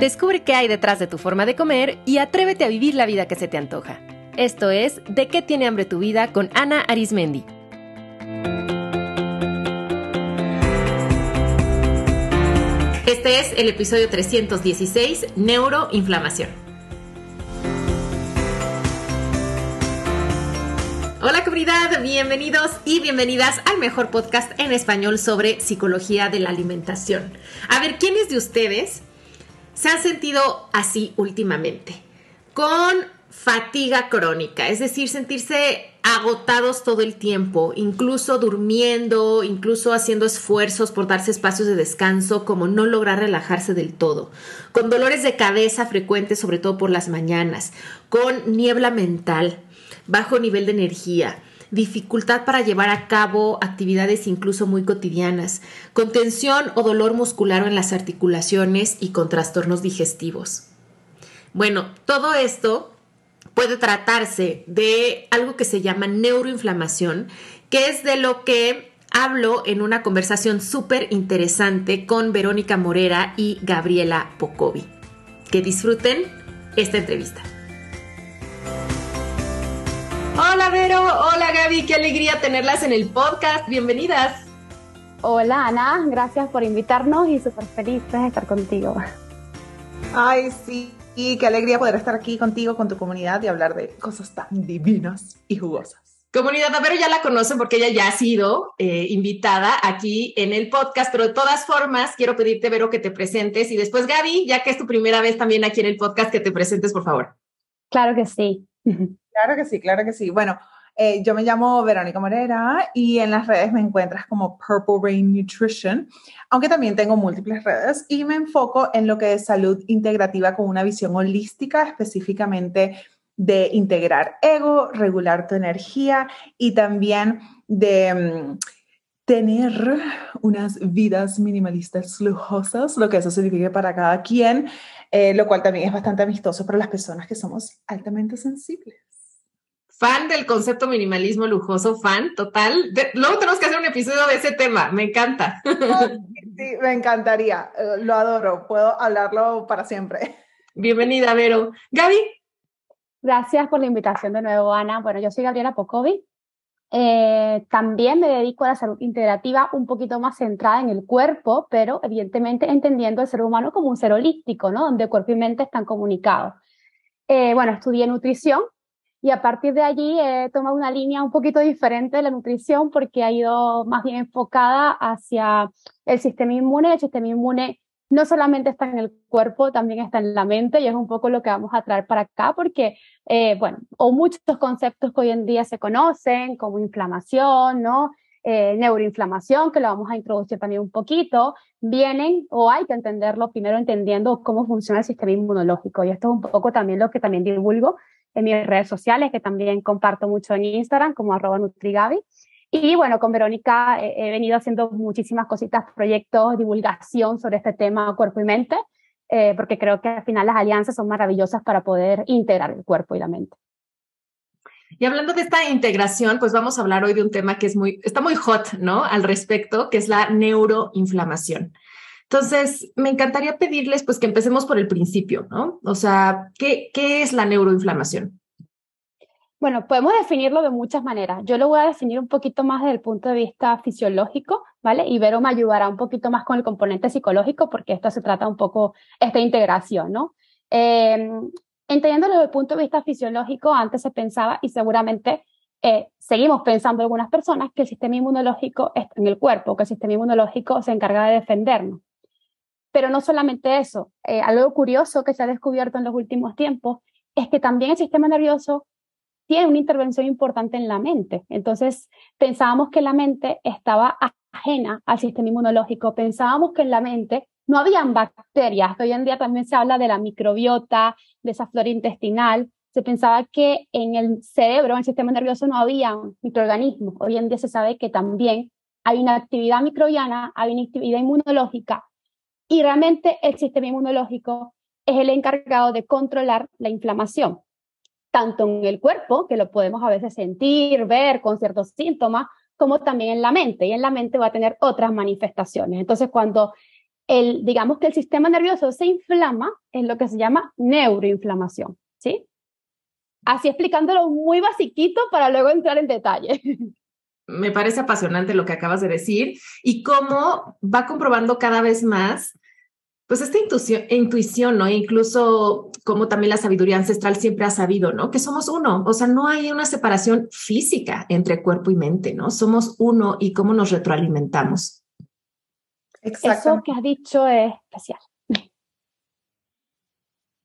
Descubre qué hay detrás de tu forma de comer y atrévete a vivir la vida que se te antoja. Esto es De qué tiene hambre tu vida con Ana Arismendi. Este es el episodio 316, Neuroinflamación. Hola comunidad, bienvenidos y bienvenidas al mejor podcast en español sobre psicología de la alimentación. A ver, ¿quiénes de ustedes se han sentido así últimamente? Con fatiga crónica, es decir, sentirse agotados todo el tiempo, incluso durmiendo, incluso haciendo esfuerzos por darse espacios de descanso, como no lograr relajarse del todo, con dolores de cabeza frecuentes, sobre todo por las mañanas, con niebla mental, bajo nivel de energía, dificultad para llevar a cabo actividades incluso muy cotidianas, con tensión o dolor muscular en las articulaciones y con trastornos digestivos. Bueno, todo esto puede tratarse de algo que se llama neuroinflamación, que es de lo que hablo en una conversación súper interesante con Verónica Morera y Gabriela Pocovi. Que disfruten esta entrevista. Hola Vero, hola Gaby, qué alegría tenerlas en el podcast. Bienvenidas. Hola Ana, gracias por invitarnos y súper feliz de estar contigo. Ay, sí, y qué alegría poder estar aquí contigo, con tu comunidad y hablar de cosas tan divinas y jugosas. Comunidad, Vero ya la conocen porque ella ya ha sido eh, invitada aquí en el podcast, pero de todas formas quiero pedirte, Vero, que te presentes y después Gaby, ya que es tu primera vez también aquí en el podcast, que te presentes, por favor. Claro que sí. Claro que sí, claro que sí. Bueno, eh, yo me llamo Verónica Morera y en las redes me encuentras como Purple Rain Nutrition, aunque también tengo múltiples redes y me enfoco en lo que es salud integrativa con una visión holística, específicamente de integrar ego, regular tu energía y también de mm, tener unas vidas minimalistas lujosas, lo que eso significa para cada quien, eh, lo cual también es bastante amistoso para las personas que somos altamente sensibles fan del concepto minimalismo lujoso, fan total. luego tenemos que hacer un episodio de ese tema, me encanta. Sí, me encantaría, eh, lo adoro, puedo hablarlo para siempre. Bienvenida, Vero. Gaby. Gracias por la invitación de nuevo, Ana. Bueno, yo soy Gabriela Pocovi. Eh, también me dedico a la salud integrativa un poquito más centrada en el cuerpo, pero evidentemente entendiendo el ser humano como un ser holístico, ¿no? Donde cuerpo y mente están comunicados. Eh, bueno, estudié nutrición y a partir de allí he tomado una línea un poquito diferente de la nutrición porque ha ido más bien enfocada hacia el sistema inmune. El sistema inmune no solamente está en el cuerpo, también está en la mente y es un poco lo que vamos a traer para acá porque, eh, bueno, o muchos conceptos que hoy en día se conocen como inflamación, ¿no? Eh, neuroinflamación, que lo vamos a introducir también un poquito, vienen o hay que entenderlo primero entendiendo cómo funciona el sistema inmunológico. Y esto es un poco también lo que también divulgo en mis redes sociales, que también comparto mucho en Instagram, como arroba Nutrigabi. Y bueno, con Verónica he venido haciendo muchísimas cositas, proyectos, divulgación sobre este tema cuerpo y mente, eh, porque creo que al final las alianzas son maravillosas para poder integrar el cuerpo y la mente. Y hablando de esta integración, pues vamos a hablar hoy de un tema que es muy, está muy hot, ¿no? Al respecto, que es la neuroinflamación. Entonces, me encantaría pedirles pues que empecemos por el principio, ¿no? O sea, ¿qué, es la neuroinflamación? Bueno, podemos definirlo de muchas maneras. Yo lo voy a definir un poquito más desde el punto de vista fisiológico, ¿vale? Y Vero me ayudará un poquito más con el componente psicológico porque esto se trata un poco, esta integración, ¿no? Eh, entendiéndolo desde el punto de vista fisiológico, antes se pensaba y seguramente eh, seguimos pensando algunas personas que el sistema inmunológico está en el cuerpo, que el sistema inmunológico se encarga de defendernos. Pero no solamente eso, eh, algo curioso que se ha descubierto en los últimos tiempos es que también el sistema nervioso tiene una intervención importante en la mente. Entonces, pensábamos que la mente estaba ajena al sistema inmunológico, pensábamos que en la mente no habían bacterias. Hoy en día también se habla de la microbiota, de esa flora intestinal. Se pensaba que en el cerebro, en el sistema nervioso, no había microorganismos. Hoy en día se sabe que también hay una actividad microbiana, hay una actividad inmunológica y realmente el sistema inmunológico es el encargado de controlar la inflamación, tanto en el cuerpo, que lo podemos a veces sentir, ver con ciertos síntomas, como también en la mente. Y en la mente va a tener otras manifestaciones. Entonces, cuando el, digamos que el sistema nervioso se inflama en lo que se llama neuroinflamación, ¿sí? Así explicándolo muy basiquito para luego entrar en detalle. Me parece apasionante lo que acabas de decir y cómo va comprobando cada vez más pues esta intuición, intuición, ¿no? incluso como también la sabiduría ancestral siempre ha sabido, ¿no? Que somos uno, o sea, no hay una separación física entre cuerpo y mente, ¿no? Somos uno y cómo nos retroalimentamos. Exacto. Eso que has dicho es especial.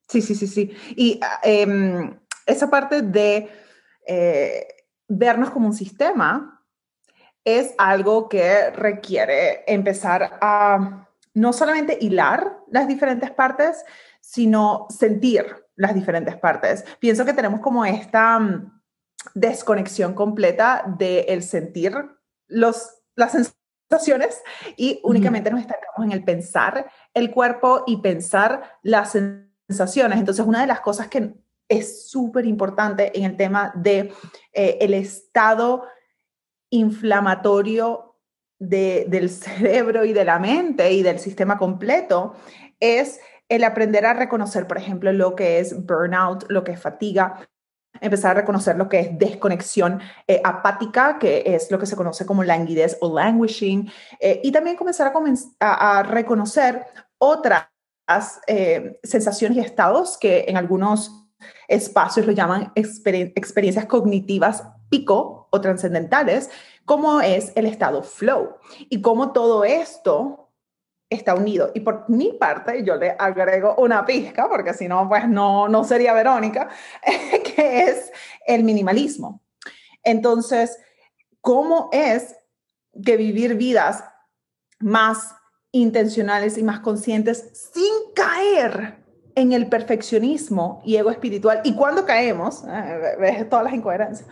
Sí, sí, sí, sí. Y em, esa parte de eh, vernos como un sistema es algo que requiere empezar a no solamente hilar las diferentes partes, sino sentir las diferentes partes. Pienso que tenemos como esta mm, desconexión completa del el sentir los, las sensaciones y únicamente nos estancamos en el pensar el cuerpo y pensar las sensaciones. Entonces, una de las cosas que es súper importante en el tema de eh, el estado inflamatorio del cerebro y de la mente y del sistema completo es el aprender a reconocer, por ejemplo, lo que es burnout, lo que es fatiga, empezar a reconocer lo que es desconexión eh, apática, que es lo que se conoce como languidez o languishing, eh, y también comenzar a, a, reconocer otras eh, sensaciones y estados que en algunos espacios lo llaman experiencias cognitivas pico o trascendentales, cómo es el estado flow y cómo todo esto está unido. Y por mi parte, yo le agrego una pizca, porque si no, pues no, no sería Verónica, que es el minimalismo. Entonces, ¿cómo es que vivir vidas más intencionales y más conscientes sin caer en el perfeccionismo y ego espiritual? Y cuando caemos, eh, ves todas las incoherencias,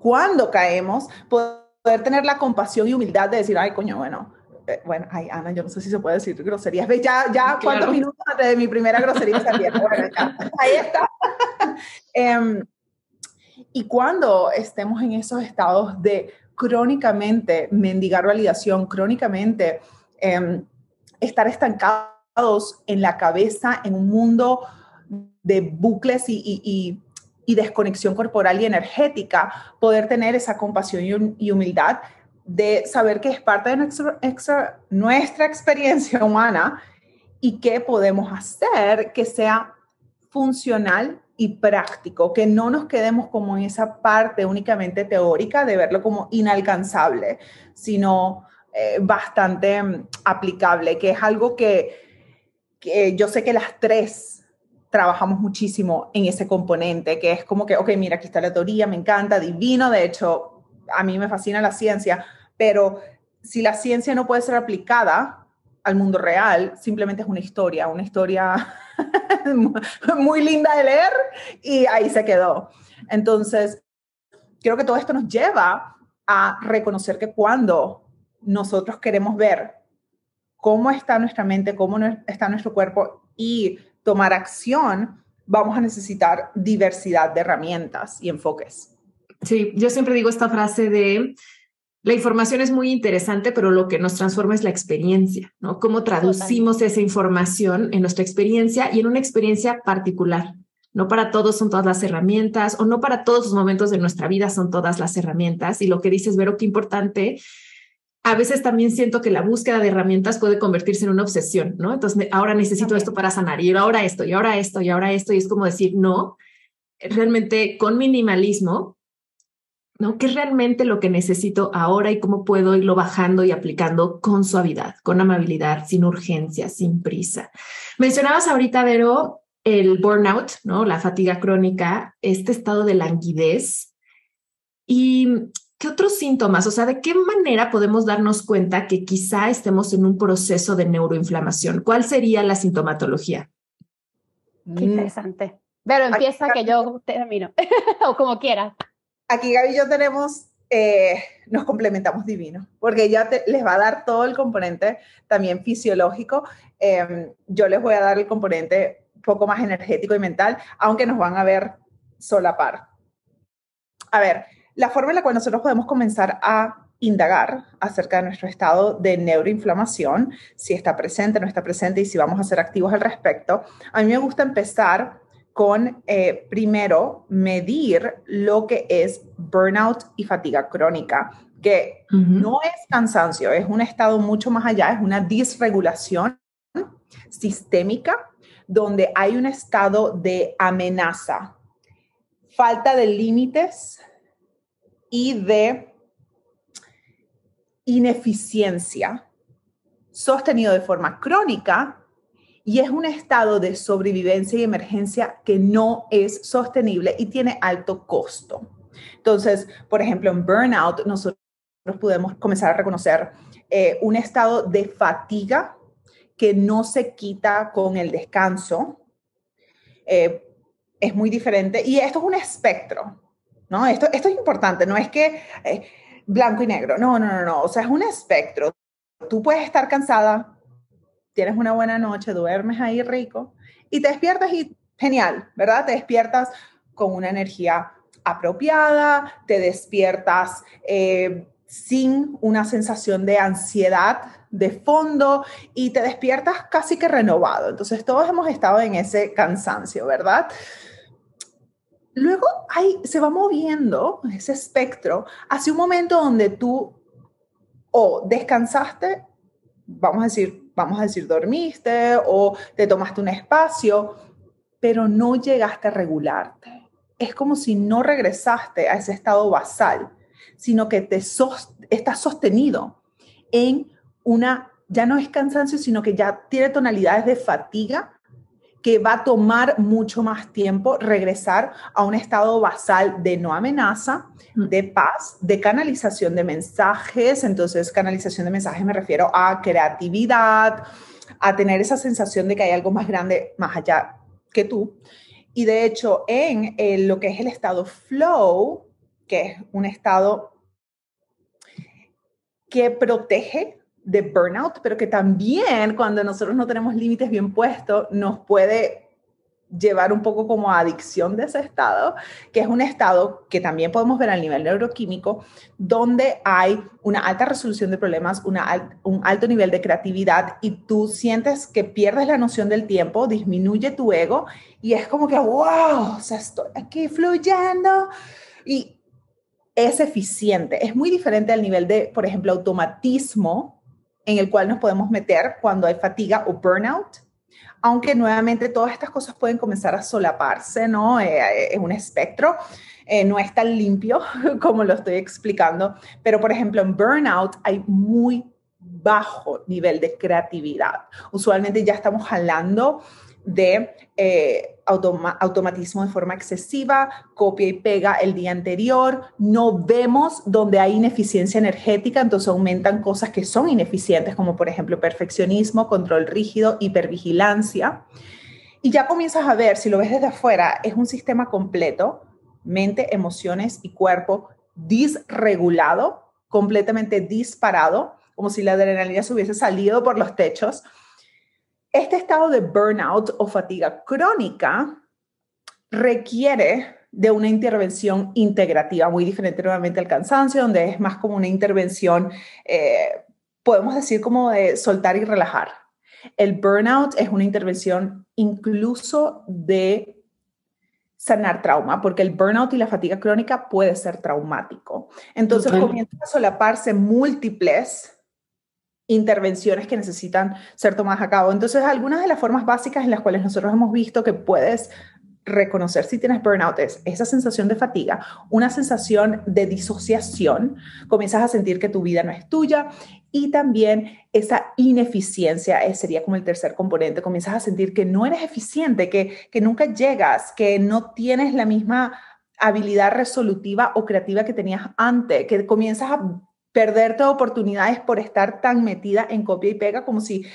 cuando caemos, poder tener la compasión y humildad de decir, ay, coño, bueno, eh, bueno, ay, Ana, yo no sé si se puede decir groserías. ¿Ves? Ya, ya, ¿cuántos minutos antes de mi primera grosería salieron? Bueno, ya, ahí está. Em, y cuando estemos en esos estados de crónicamente mendigar validación, crónicamente em, estar estancados en la cabeza, en un mundo de bucles y y desconexión corporal y energética, poder tener esa compasión y humildad de saber que es parte de nuestra, nuestra experiencia humana y que podemos hacer que sea funcional y práctico, que no nos quedemos como en esa parte únicamente teórica de verlo como inalcanzable, sino eh, bastante mm, aplicable, que es algo que, que yo sé que las tres trabajamos muchísimo en ese componente, que es como que, ok, mira, aquí está la teoría, me encanta, divino, de hecho, a mí me fascina la ciencia, pero si la ciencia no puede ser aplicada al mundo real, simplemente es una historia, una historia muy linda de leer y ahí se quedó. Entonces, creo que todo esto nos lleva a reconocer que cuando nosotros queremos ver cómo está nuestra mente, cómo está nuestro cuerpo y tomar acción, vamos a necesitar diversidad de herramientas y enfoques. Sí, yo siempre digo esta frase de la información es muy interesante, pero lo que nos transforma es la experiencia, ¿no? Cómo traducimos esa información en nuestra experiencia y en una experiencia particular. No para todos son todas las herramientas o no para todos los momentos de nuestra vida son todas las herramientas. Y lo que dices, Vero, qué importante a veces también siento que la búsqueda de herramientas puede convertirse en una obsesión, ¿no? Entonces, ahora necesito esto para sanar y ahora esto y ahora esto y ahora esto y es como decir, no, realmente con minimalismo, ¿no? ¿Qué es realmente lo que necesito ahora y cómo puedo irlo bajando y aplicando con suavidad, con amabilidad, sin urgencia, sin prisa? Mencionabas ahorita, Vero, el burnout, ¿no? La fatiga crónica, este estado de languidez. Y ¿Qué otros síntomas? O sea, ¿de qué manera podemos darnos cuenta que quizá estemos en un proceso de neuroinflamación? ¿Cuál sería la sintomatología? Qué mm. interesante. Pero empieza que yo termino, o como quieras. Aquí Gaby y yo tenemos, eh, nos complementamos divino, porque ella les va a dar todo el componente también fisiológico. Em, yo les voy a dar el componente un poco más energético y mental, aunque nos van a ver solapar. A ver, la forma en la cual nosotros podemos comenzar a indagar acerca de nuestro estado de neuroinflamación, si está presente, no está presente y si vamos a ser activos al respecto. A mí me gusta empezar con, eh, primero, medir lo que es burnout y fatiga crónica, que no es cansancio, es un estado mucho más allá, es una disregulación sistémica donde hay un estado de amenaza, falta de límites y de ineficiencia sostenido de forma crónica y es un estado de sobrevivencia y emergencia que no es sostenible y tiene alto costo. Entonces, por ejemplo, en burnout nosotros podemos comenzar a reconocer eh, un estado de fatiga que no se quita con el descanso. Eh, es muy diferente y esto es un espectro, ¿no? Esto, es importante, no es que... Eh, blanco y negro. No, no, no, no. O sea, es un espectro. Tú puedes estar cansada, tienes una buena noche, duermes ahí rico y te despiertas y genial, ¿verdad? Te despiertas con una energía apropiada, te despiertas eh, sin una sensación de ansiedad de fondo y te despiertas casi que renovado. Entonces todos hemos estado en ese cansancio, ¿verdad? Luego ahí se va moviendo ese espectro hacia un momento donde tú o descansaste, vamos a decir, vamos a decir, dormiste o te tomaste un espacio, pero no llegaste a regularte. Es como si no regresaste a ese estado basal, sino que te estás sostenido en una, ya no es cansancio, sino que ya tiene tonalidades de fatiga que va a tomar mucho más tiempo regresar a un estado basal de no amenaza, mm. de paz, de canalización de mensajes. Entonces, canalización de mensajes me refiero a creatividad, a tener esa sensación de que hay algo más grande más allá que tú. Y de hecho, en lo que es el estado flow, que es un estado que protege de burnout, pero que también cuando nosotros no tenemos límites bien puestos, nos puede llevar un poco como a adicción de ese estado, que es un estado que también podemos ver a nivel neuroquímico, donde hay una alta resolución de problemas, un alto nivel de creatividad y tú sientes que pierdes la noción del tiempo, disminuye tu ego y es como que, wow, o sea, estoy aquí fluyendo y es eficiente. Es muy diferente al nivel de, por ejemplo, automatismo en el cual nos podemos meter cuando hay fatiga o burnout, aunque nuevamente todas estas cosas pueden comenzar a solaparse, ¿no? Eh, eh, es un espectro, eh, no es tan limpio como lo estoy explicando, pero por ejemplo en burnout hay muy bajo nivel de creatividad. Usualmente ya estamos jalando de eh, automatismo de forma excesiva, copia y pega el día anterior, no vemos donde hay ineficiencia energética, entonces aumentan cosas que son ineficientes, como por ejemplo perfeccionismo, control rígido, hipervigilancia. Y ya comienzas a ver, si lo ves desde afuera, es un sistema completo, mente, emociones y cuerpo disregulado, completamente disparado, como si la adrenalina se hubiese salido por los techos este estado de burnout o fatiga crónica requiere de una intervención integrativa, muy diferente nuevamente al cansancio, donde es más como una intervención, eh, podemos decir como de soltar y relajar. El burnout es una intervención incluso de sanar trauma, porque el burnout y la fatiga crónica puede ser traumático. Entonces comienzan a solaparse múltiples intervenciones que necesitan ser tomadas a cabo. Entonces, algunas de las formas básicas en las cuales nosotros hemos visto que puedes reconocer si tienes burnout es esa sensación de fatiga, una sensación de disociación, comienzas a sentir que tu vida no es tuya y también esa ineficiencia eh, sería como el tercer componente, comienzas a sentir que no eres eficiente, que, que nunca llegas, que no tienes la misma habilidad resolutiva o creativa que tenías antes, que comienzas a perderte oportunidades por estar tan metida en copia y pega como si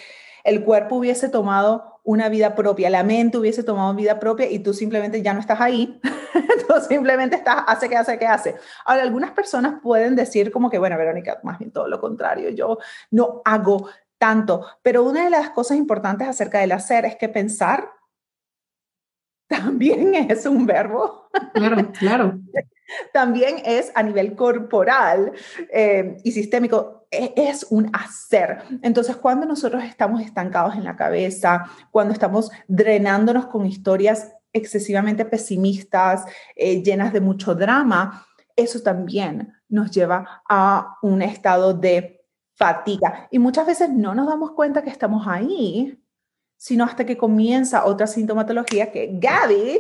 el cuerpo hubiese tomado una vida propia, la mente hubiese tomado vida propia y tú simplemente ya no estás ahí, tú simplemente estás, hace que hace que hace. Ahora, algunas personas pueden decir como que, bueno, Verónica, más bien todo lo contrario, yo no hago tanto, pero una de las cosas importantes acerca del hacer es que pensar también es un verbo. Claro, claro. también es a nivel corporal eh, y sistémico, e, es un hacer. Entonces, cuando nosotros estamos estancados en la cabeza, cuando estamos drenándonos con historias excesivamente pesimistas, eh, llenas de mucho drama, eso también nos lleva a un estado de fatiga. Y muchas veces no nos damos cuenta que estamos ahí, sino hasta que comienza otra sintomatología que Gaby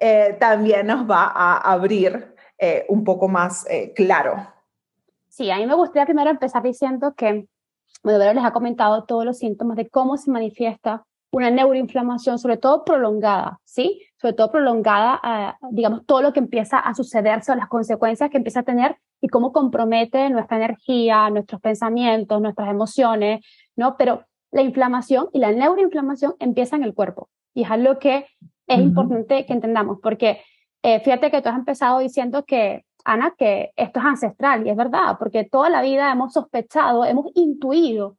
eh, también nos va a abrir eh, un poco más eh, claro. Sí, a mí me gustaría primero empezar diciendo que, bueno, les ha comentado todos los síntomas de cómo se manifiesta una neuroinflamación, sobre todo prolongada, ¿sí? Sobre todo prolongada, uh, digamos, todo lo que empieza a sucederse o las consecuencias que empieza a tener y cómo compromete nuestra energía, nuestros pensamientos, nuestras emociones, ¿no? Pero la inflamación y la neuroinflamación empieza en el cuerpo y es algo que es importante que entendamos porque eh, fíjate que tú has empezado diciendo que, Ana, que esto es ancestral y es verdad, porque toda la vida hemos sospechado, hemos intuido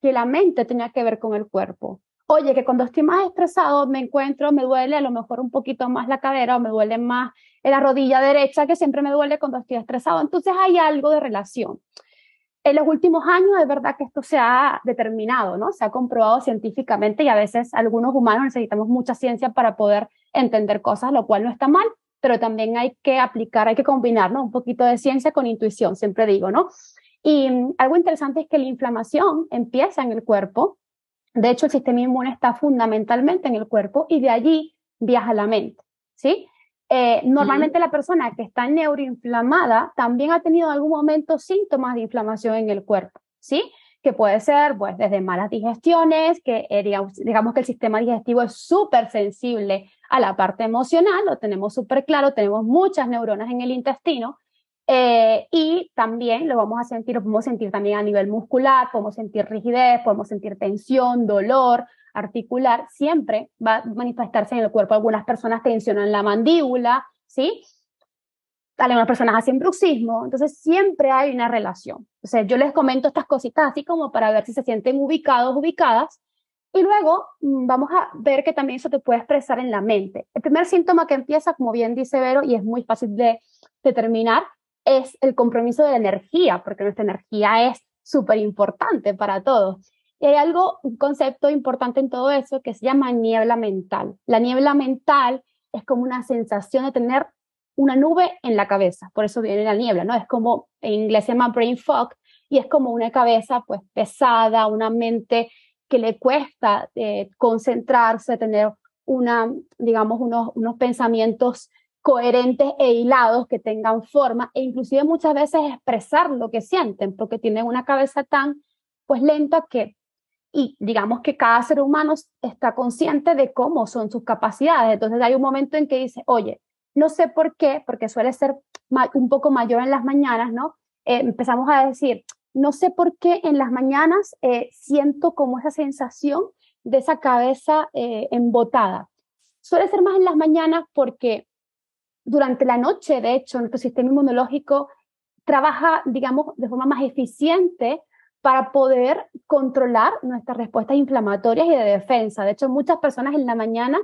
que la mente tenía que ver con el cuerpo. Oye, que cuando estoy más estresado me encuentro, me duele a lo mejor un poquito más la cadera o me duele más la rodilla derecha, que siempre me duele cuando estoy estresado. Entonces hay algo de relación. En los últimos años es verdad que esto se ha determinado, ¿no? Se ha comprobado científicamente y a veces algunos humanos necesitamos mucha ciencia para poder entender cosas, lo cual no está mal, pero también hay que aplicar, hay que combinar, ¿no? Un poquito de ciencia con intuición, siempre digo, ¿no? Y mm, algo interesante es que la inflamación empieza en el cuerpo. De hecho, el sistema inmune está fundamentalmente en el cuerpo y de allí viaja a la mente, ¿sí? Eh, normalmente la persona que está neuroinflamada también ha tenido en algún momento síntomas de inflamación en el cuerpo, ¿sí? Que puede ser pues desde malas digestiones, que eh, digamos, digamos, que el sistema digestivo es súper sensible a la parte emocional, lo tenemos súper claro, tenemos muchas neuronas en el intestino eh, y también lo vamos a sentir, lo podemos sentir también a nivel muscular, podemos sentir rigidez, podemos sentir tensión, dolor articular, siempre va a manifestarse en el cuerpo. Algunas personas tensionan la mandíbula, ¿sí? Algunas personas hacen bruxismo, entonces siempre hay una relación. O sea, yo les comento estas cositas así como para ver si se sienten ubicados, ubicadas, y luego mm, vamos a ver que también eso te puede expresar en la mente. El primer síntoma que empieza, como bien dice Vero, y es muy fácil de determinar, es el compromiso de la energía, porque nuestra energía es súper importante para todos. Y hay algo, un concepto importante en todo eso que se llama niebla mental. La niebla mental es como una sensación de tener una nube en la cabeza, por eso viene la niebla, ¿no? Es como, en inglés se llama brain fog, y es como una cabeza pues pesada, una mente que le cuesta eh, concentrarse, tener una, digamos, unos, unos pensamientos coherentes e hilados que tengan forma e inclusive muchas veces expresar lo que sienten porque tienen una cabeza tan pues lenta que y digamos que cada ser humano está consciente de cómo son sus capacidades entonces hay un momento en que dice oye no sé por qué, porque suele ser un poco mayor en las mañanas, ¿no? Eh, empezamos a decir, no sé por qué en las mañanas eh, siento como esa sensación de esa cabeza eh, embotada. Suele ser más en las mañanas porque durante la noche, de hecho, nuestro sistema inmunológico trabaja, digamos, de forma más eficiente para poder controlar nuestras respuestas inflamatorias y de defensa. De hecho, muchas personas en la mañana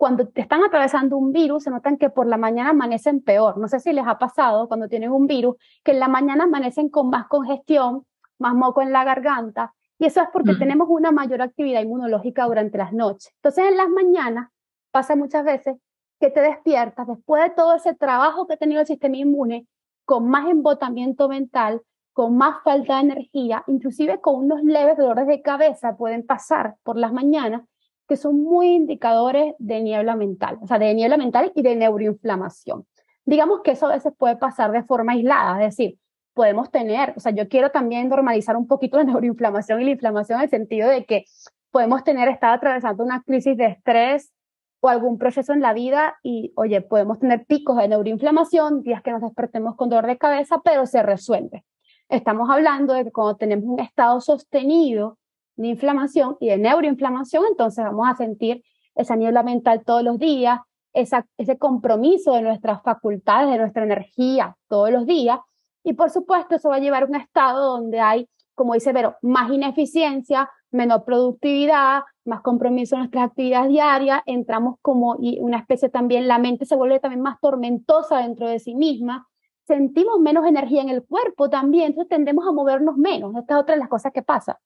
cuando te están atravesando un virus, se notan que por la mañana amanecen peor. No sé si les ha pasado cuando tienen un virus, que en la mañana amanecen con más congestión, más moco en la garganta, y eso es porque tenemos una mayor actividad inmunológica durante las noches. Entonces, en las mañanas pasa muchas veces que te despiertas después de todo ese trabajo que ha tenido el sistema inmune, con más embotamiento mental, con más falta de energía, inclusive con unos leves dolores de cabeza pueden pasar por las mañanas que son muy indicadores de niebla mental, o sea, de niebla mental y de neuroinflamación. Digamos que eso a veces puede pasar de forma aislada, es decir, podemos tener, o sea, yo quiero también normalizar un poquito la neuroinflamación y la inflamación en el sentido de que podemos tener, estar atravesando una crisis de estrés o algún proceso en la vida y, oye, podemos tener picos de neuroinflamación, días que nos despertemos con dolor de cabeza, pero se resuelve. Estamos hablando de que cuando tenemos un estado sostenido de inflamación y de neuroinflamación, entonces vamos a sentir esa niebla mental todos los días, esa, ese compromiso de nuestras facultades, de nuestra energía todos los días. Y por supuesto, eso va a llevar a un estado donde hay, como dice Vero, más ineficiencia, menor productividad, más compromiso en nuestras actividades diarias, entramos como y una especie también, la mente se vuelve también más tormentosa dentro de sí misma, sentimos menos energía en el cuerpo también, entonces tendemos a movernos menos. Esta es otra de las cosas que pasa.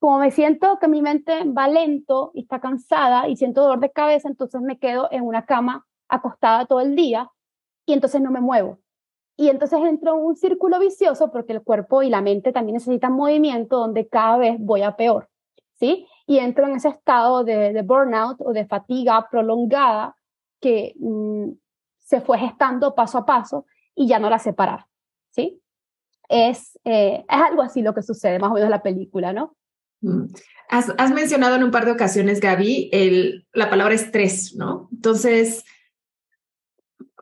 Como me siento que mi mente va lento y está cansada y siento dolor de cabeza, entonces me quedo en una cama acostada todo el día y entonces no me muevo. Y entonces entro en un círculo vicioso porque el cuerpo y la mente también necesitan movimiento donde cada vez voy a peor, ¿sí? Y entro en ese estado de, burnout o de fatiga prolongada que mm, se fue gestando paso a paso y ya no la separar, ¿sí? Es, eh, es algo así lo que sucede más o menos en la película, ¿no? Mm. Has, mencionado en un par de ocasiones, Gaby, la palabra estrés, ¿no? Entonces,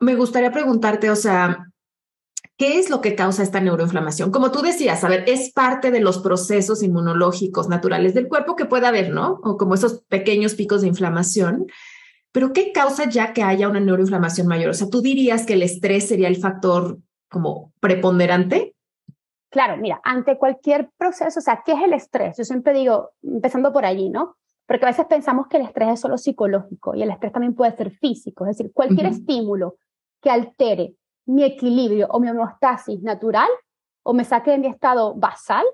me gustaría preguntarte, o sea, ¿qué es lo que causa esta neuroinflamación? Como tú decías, a ver, es parte de los procesos inmunológicos naturales del cuerpo que puede haber, ¿no? O como esos pequeños picos de inflamación. Pero ¿qué causa ya que haya una neuroinflamación mayor? O sea, ¿tú dirías que el estrés sería el factor como preponderante? Claro, mira, ante cualquier proceso, o sea, ¿qué es el estrés? Yo siempre digo, empezando por allí, ¿no? Porque a veces pensamos que el estrés es solo psicológico y el estrés también puede ser físico, es decir, cualquier estímulo que altere mi equilibrio o mi homeostasis natural o me saque de mi estado basal,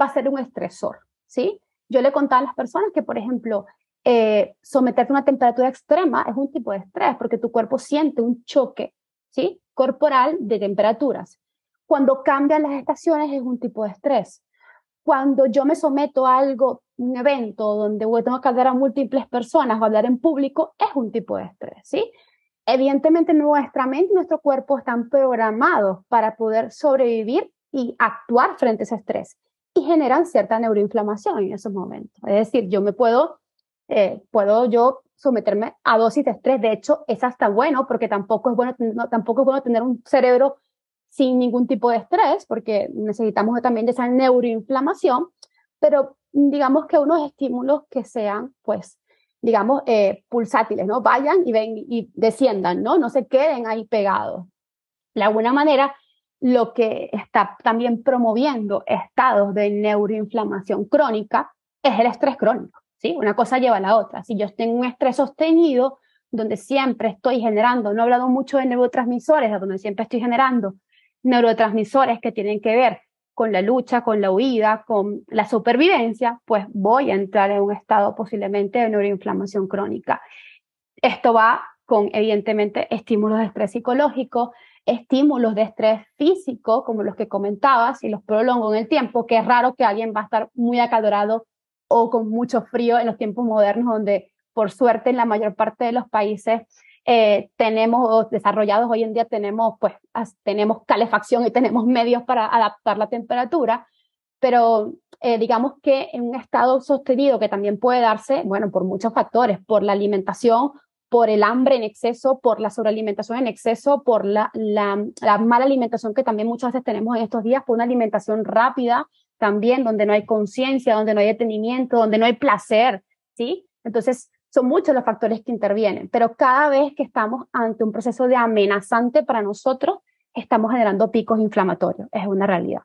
va a ser un estresor, ¿sí? Yo le contaba a las personas que, por ejemplo, eh, someterte a una temperatura extrema es un tipo de estrés porque tu cuerpo siente un choque, ¿sí? Corporal de temperaturas. Cuando cambian las estaciones es un tipo de estrés. Cuando yo me someto a algo, un evento donde tengo que hablar a múltiples personas o hablar en público, es un tipo de estrés, ¿sí? Evidentemente nuestra mente y nuestro cuerpo están programados para poder sobrevivir y actuar frente a ese estrés y generan cierta neuroinflamación en esos momentos. Es decir, yo me puedo eh, puedo yo someterme a dosis de estrés. De hecho, es hasta bueno porque tampoco es bueno, tampoco es bueno tener un cerebro sin ningún tipo de estrés porque necesitamos también de esa neuroinflamación, pero digamos que unos estímulos que sean, pues, digamos, eh, pulsátiles, ¿no? Vayan y, ven, y desciendan, ¿no? No se queden ahí pegados. De alguna manera, lo que está también promoviendo estados de neuroinflamación crónica es el estrés crónico. ¿sí? Una cosa lleva a la otra. Si yo tengo un estrés sostenido, donde siempre estoy generando, no he hablado mucho de neurotransmisores, donde siempre estoy generando neurotransmisores que tienen que ver con la lucha, con la huida, con la supervivencia, pues voy a entrar en un estado posiblemente de neuroinflamación crónica. Esto va con, evidentemente, estímulos de estrés psicológico, estímulos de estrés físico, como los que comentabas, y los prolongo en el tiempo, que es raro que alguien va a estar muy acalorado o con mucho frío en los tiempos modernos, donde por suerte en la mayor parte de los países eh, tenemos desarrollados hoy en día tenemos pues tenemos calefacción y tenemos medios para adaptar la temperatura, pero eh, digamos que en un estado sostenido que también puede darse, bueno, por muchos factores, por la alimentación, por el hambre en exceso, por la sobrealimentación en exceso, por la, la, la mala alimentación que también muchas veces tenemos en estos días, por una alimentación rápida, también donde no hay conciencia, donde no hay detenimiento, donde no hay placer, ¿sí? Entonces, son muchos los factores que intervienen, pero cada vez que estamos ante un proceso de amenazante para nosotros, estamos generando picos inflamatorios, es una realidad.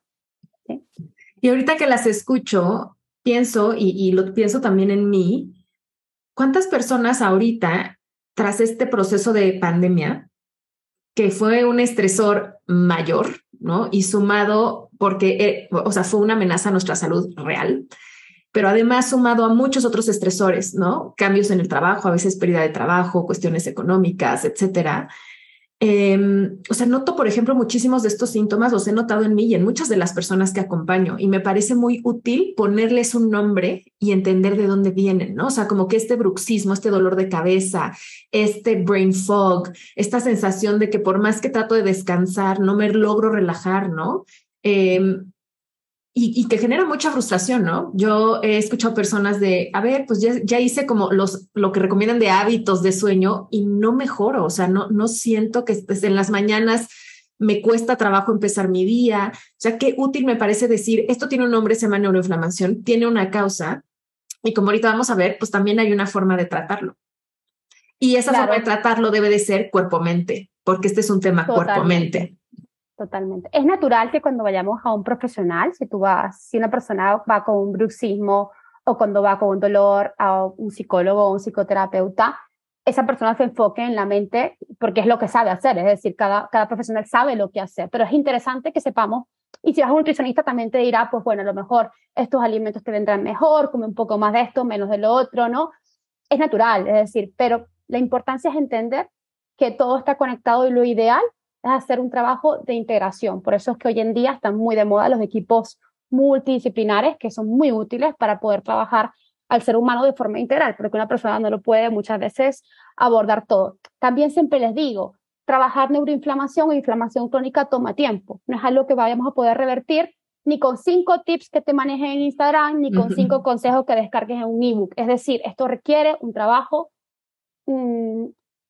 Y ahorita que las escucho, pienso, y, y lo pienso también en mí, ¿cuántas personas ahorita, tras este proceso de pandemia, que fue un estresor mayor, ¿no? Y sumado porque, eh, o sea, fue una amenaza a nuestra salud real, pero además sumado a muchos otros estresores, ¿no? Cambios en el trabajo, a veces pérdida de trabajo, cuestiones económicas, etcétera. Em, o sea, noto, por ejemplo, muchísimos de estos síntomas, los he notado en mí y en muchas de las personas que acompaño, y me parece muy útil ponerles un nombre y entender de dónde vienen, ¿no? O sea, como que este bruxismo, este dolor de cabeza, este brain fog, esta sensación de que por más que trato de descansar, no me logro relajar, ¿no? Em, y, que genera mucha frustración, ¿no? Yo he escuchado personas de, a ver, pues ya, ya, hice como los, lo que recomiendan de hábitos de sueño y no mejoro, o sea, no, no siento que desde en las mañanas me cuesta trabajo empezar mi día. O sea, qué útil me parece decir, esto tiene un nombre, se llama neuroinflamación, tiene una causa y como ahorita vamos a ver, pues también hay una forma de tratarlo. Y esa forma de tratarlo debe de ser cuerpo-mente, porque este es un tema cuerpo-mente. Totalmente. Es natural que cuando vayamos a un profesional, si tú vas, si una persona va con un bruxismo o cuando va con un dolor a un psicólogo o un psicoterapeuta, esa persona se enfoque en la mente porque es lo que sabe hacer, es decir, cada, cada profesional sabe lo que hacer, pero es interesante que sepamos, y si vas a un nutricionista también te dirá, pues bueno, a lo mejor estos alimentos te vendrán mejor, come un poco más de esto, menos de lo otro, ¿no? Es natural, es decir, pero la importancia es entender que todo está conectado y lo ideal es hacer un trabajo de integración. Por eso es que hoy en día están muy de moda los equipos multidisciplinares que son muy útiles para poder trabajar al ser humano de forma integral, porque una persona no lo puede muchas veces abordar todo. También siempre les digo, trabajar neuroinflamación o inflamación crónica toma tiempo. No es algo que vayamos a poder revertir ni con cinco tips que te manejen en Instagram, ni con cinco consejos que descargues en un ebook. Es decir, esto requiere un trabajo mm,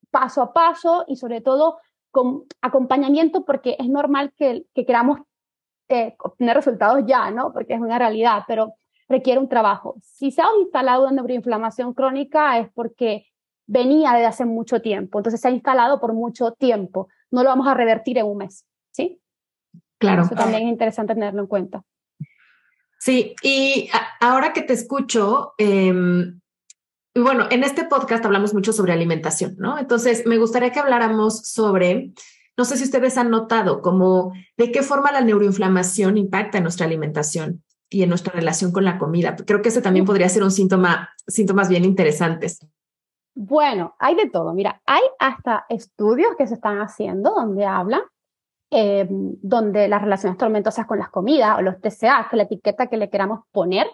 paso a paso y sobre todo con acompañamiento porque es normal que, que queramos eh, obtener resultados ya, ¿no? Porque es una realidad, pero requiere un trabajo. Si se ha instalado una neuroinflamación crónica es porque venía desde hace mucho tiempo, entonces se ha instalado por mucho tiempo. No lo vamos a revertir en un mes, ¿sí? Claro. Eso también es interesante tenerlo en cuenta. Sí, y ahora que te escucho, eh, bueno, en este podcast hablamos mucho sobre alimentación, ¿no? Entonces, me gustaría que habláramos sobre, no sé si ustedes han notado, como de qué forma la neuroinflamación impacta en nuestra alimentación y en nuestra relación con la comida. Creo que ese también podría ser un síntoma, síntomas bien interesantes. Bueno, hay de todo. Mira, hay hasta estudios que se están haciendo donde hablan eh, donde las relaciones tormentosas con las comidas o los TCA, que la etiqueta que le queramos poner,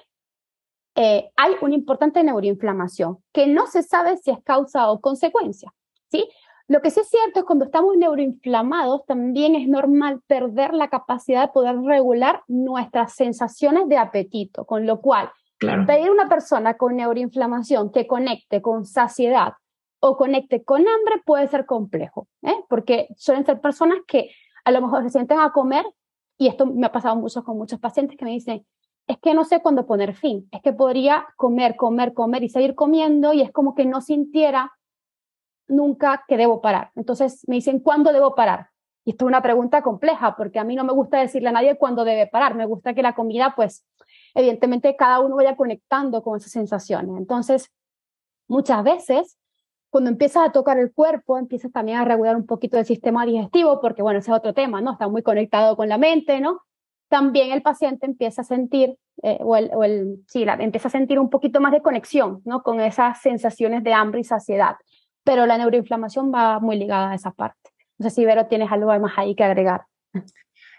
eh, hay una importante neuroinflamación que no se sabe si es causa o consecuencia. ¿sí? Lo que sí es cierto es cuando estamos neuroinflamados también es normal perder la capacidad de poder regular nuestras sensaciones de apetito, con lo cual pedir a una persona con neuroinflamación que conecte con saciedad o conecte con hambre puede ser complejo, ¿eh? porque suelen ser personas que a lo mejor se sienten a comer, y esto me ha pasado mucho con muchos pacientes que me dicen, es que no sé cuándo poner fin, es que podría comer, comer, comer y seguir comiendo y es como que no sintiera nunca que debo parar. Entonces me dicen, ¿cuándo debo parar? Y esto es una pregunta compleja porque a mí no me gusta decirle a nadie cuándo debe parar, me gusta que la comida, pues, evidentemente cada uno vaya conectando con esas sensaciones. Entonces, muchas veces, cuando empiezas a tocar el cuerpo, empiezas también a regular un poquito el sistema digestivo, porque bueno, ese es otro tema, ¿no? Está muy conectado con la mente, ¿no? También el paciente empieza a sentir, eh, o, el, o el, sí, empieza a sentir un poquito más de conexión ¿no? con esas sensaciones de hambre y saciedad. Pero la neuroinflamación va muy ligada a esa parte. No sé si, Vero, tienes algo más ahí que agregar.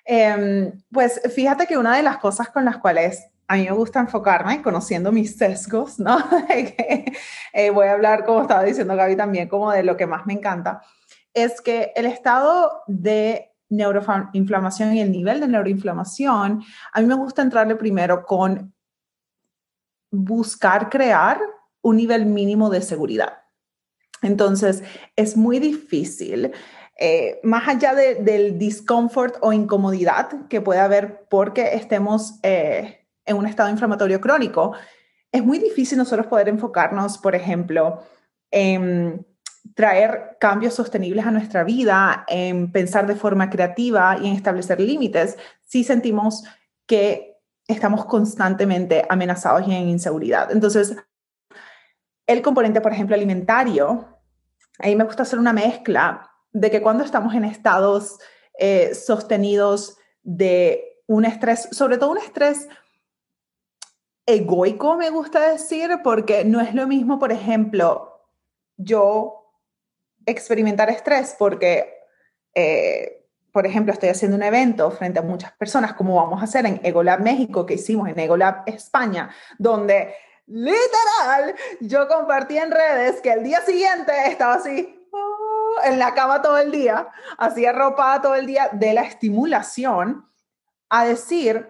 Em, pues fíjate que una de las cosas con las cuales a mí me gusta enfocarme, conociendo mis sesgos, ¿no? eh, voy a hablar, como estaba diciendo Gaby también, como de lo que más me encanta, es que el estado de neuroinflamación y el nivel de neuroinflamación, a mí me gusta entrarle primero con buscar crear un nivel mínimo de seguridad. Entonces, es muy difícil, eh, más allá del discomfort o incomodidad que puede haber porque estemos eh, en un estado inflamatorio crónico, es muy difícil nosotros poder enfocarnos, por ejemplo, en traer cambios sostenibles a nuestra vida, en pensar de forma creativa y en establecer límites, si sentimos que estamos constantemente amenazados y en inseguridad. Entonces, el componente, por ejemplo, alimentario, ahí me gusta hacer una mezcla de que cuando estamos en estados eh, sostenidos de un estrés, sobre todo un estrés egoico, me gusta decir, porque no es lo mismo, por ejemplo, yo experimentar estrés porque, eh, por ejemplo, estoy haciendo un evento frente a muchas personas, como vamos a hacer en Egolab México, que hicimos en Egolab España, donde literal yo compartí en redes que el día siguiente estaba así oh, en la cama todo el día, así arropada todo el día de la estimulación, a decir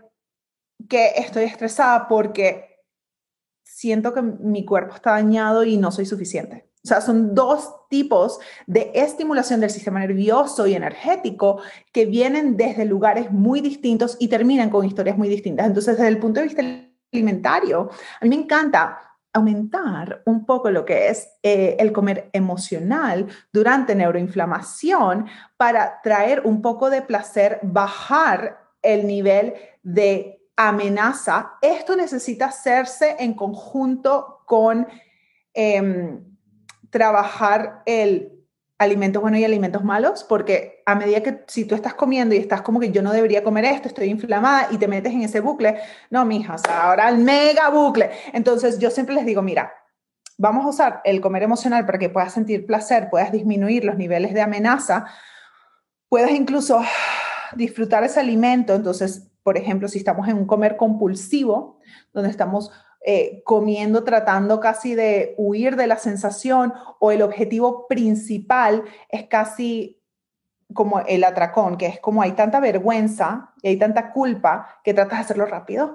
que estoy estresada porque siento que mi cuerpo está dañado y no soy suficiente. O sea, son dos tipos de estimulación del sistema nervioso y energético que vienen desde lugares muy distintos y terminan con historias muy distintas. Entonces, desde el punto de vista alimentario, a mí me encanta aumentar un poco lo que es eh, el comer emocional durante neuroinflamación para traer un poco de placer, bajar el nivel de amenaza, esto necesita hacerse en conjunto con em, trabajar el alimentos buenos y alimentos malos, porque a medida que si tú estás comiendo y estás como que yo no debería comer esto, estoy inflamada y te metes en ese bucle, no, mija, o sea, ahora el mega bucle. Entonces yo siempre les digo, mira, vamos a usar el comer emocional para que puedas sentir placer, puedas disminuir los niveles de amenaza, puedas incluso disfrutar ese alimento. Entonces, por ejemplo, si estamos en un comer compulsivo, donde estamos eh, comiendo, tratando casi de huir de la sensación o el objetivo principal es casi como el atracón, que es como hay tanta vergüenza y hay tanta culpa que tratas de hacerlo rápido.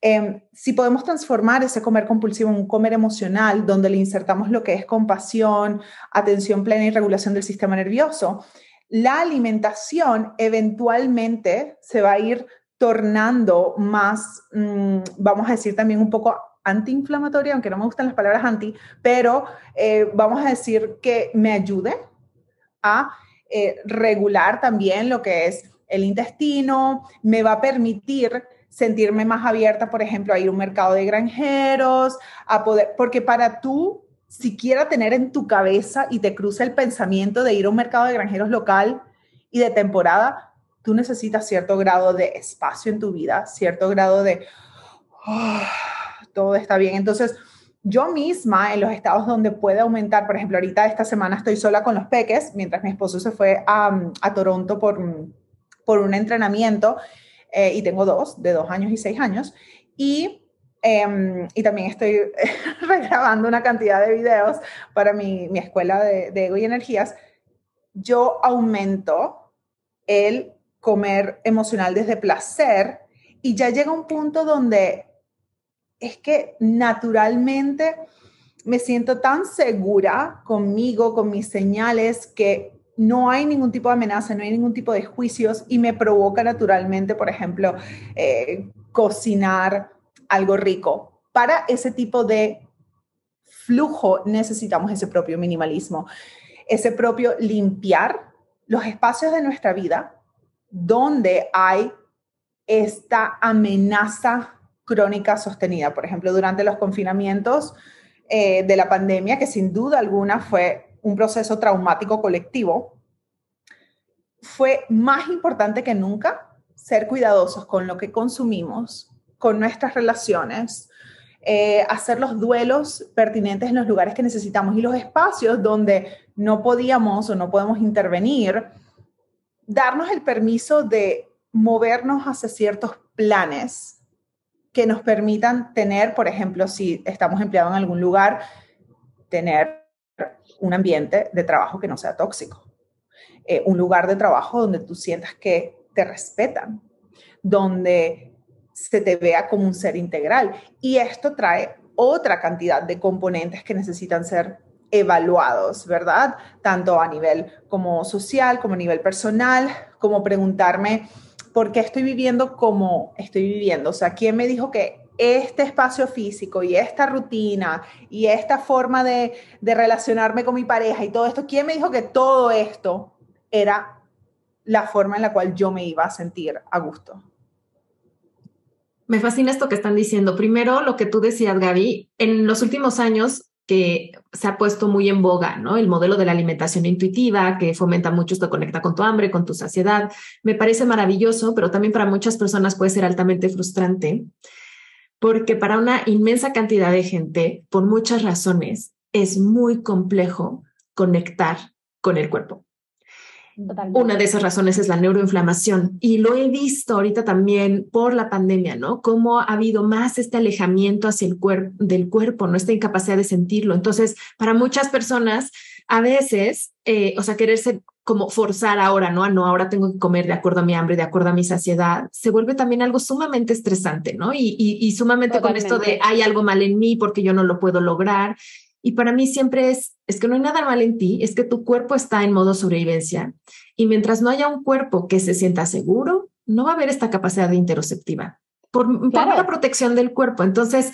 Em, si podemos transformar ese comer compulsivo en un comer emocional, donde le insertamos lo que es compasión, atención plena y regulación del sistema nervioso, la alimentación eventualmente se va a ir tornando más, mm, vamos a decir también un poco antiinflamatoria, aunque no me gustan las palabras anti, pero eh, vamos a decir que me ayude a eh, regular también lo que es el intestino, me va a permitir sentirme más abierta, por ejemplo, a ir a un mercado de granjeros, a poder, porque para tú siquiera tener en tu cabeza y te cruza el pensamiento de ir a un mercado de granjeros local y de temporada, tú necesitas cierto grado de espacio en tu vida, cierto grado de, ah, todo está bien. Entonces, yo misma en los estados donde puede aumentar, por ejemplo, ahorita esta semana estoy sola con los peques, mientras mi esposo se fue a, Toronto por, por un entrenamiento, eh, y tengo dos, de dos años y seis años, y em, y también estoy regrabando una cantidad de videos para mi, mi escuela de, de, ego y energías, yo aumento el comer emocional desde placer y ya llega un punto donde es que naturalmente me siento tan segura conmigo, con mis señales, que no hay ningún tipo de amenaza, no hay ningún tipo de juicios y me provoca naturalmente, por ejemplo, eh, cocinar algo rico. Para ese tipo de flujo necesitamos ese propio minimalismo, ese propio limpiar los espacios de nuestra vida donde hay esta amenaza crónica sostenida. Por ejemplo, durante los confinamientos eh, de la pandemia, que sin duda alguna fue un proceso traumático colectivo, fue más importante que nunca ser cuidadosos con lo que consumimos, con nuestras relaciones, eh, hacer los duelos pertinentes en los lugares que necesitamos y los espacios donde no podíamos o no podemos intervenir darnos el permiso de movernos hacia ciertos planes que nos permitan tener, por ejemplo, si estamos empleados en algún lugar, tener un ambiente de trabajo que no sea tóxico. Eh, un lugar de trabajo donde tú sientas que te respetan, donde se te vea como un ser integral. Y esto trae otra cantidad de componentes que necesitan ser evaluados, ¿verdad? Tanto a nivel como social, como a nivel personal, como preguntarme por qué estoy viviendo como estoy viviendo. O sea, ¿quién me dijo que este espacio físico y esta rutina y esta forma de, de relacionarme con mi pareja y todo esto, ¿quién me dijo que todo esto era la forma en la cual yo me iba a sentir a gusto? Me fascina esto que están diciendo. Primero, lo que tú decías, Gaby, en los últimos años que se ha puesto muy en boga, ¿no? El modelo de la alimentación intuitiva, que fomenta mucho esto, conecta con tu hambre, con tu saciedad. Me parece maravilloso, pero también para muchas personas puede ser altamente frustrante, porque para una inmensa cantidad de gente, por muchas razones, es muy complejo conectar con el cuerpo. Una de esas razones es la neuroinflamación y lo he visto ahorita también por la pandemia, ¿no? Cómo ha habido más este alejamiento hacia el cuerpo del cuerpo, no esta incapacidad de sentirlo. Entonces, para muchas personas, a veces, eh, o sea, quererse como forzar ahora, ¿no? No, ahora tengo que comer de acuerdo a mi hambre, de acuerdo a mi saciedad, se vuelve también algo sumamente estresante, ¿no? Y, y, sumamente con esto de hay algo mal en mí porque yo no lo puedo lograr. Y para mí siempre es, es que no hay nada mal en ti, es que tu cuerpo está en modo sobrevivencia. Y mientras no haya un cuerpo que se sienta seguro, no va a haber esta capacidad de interoceptiva por, por la protección del cuerpo. Entonces,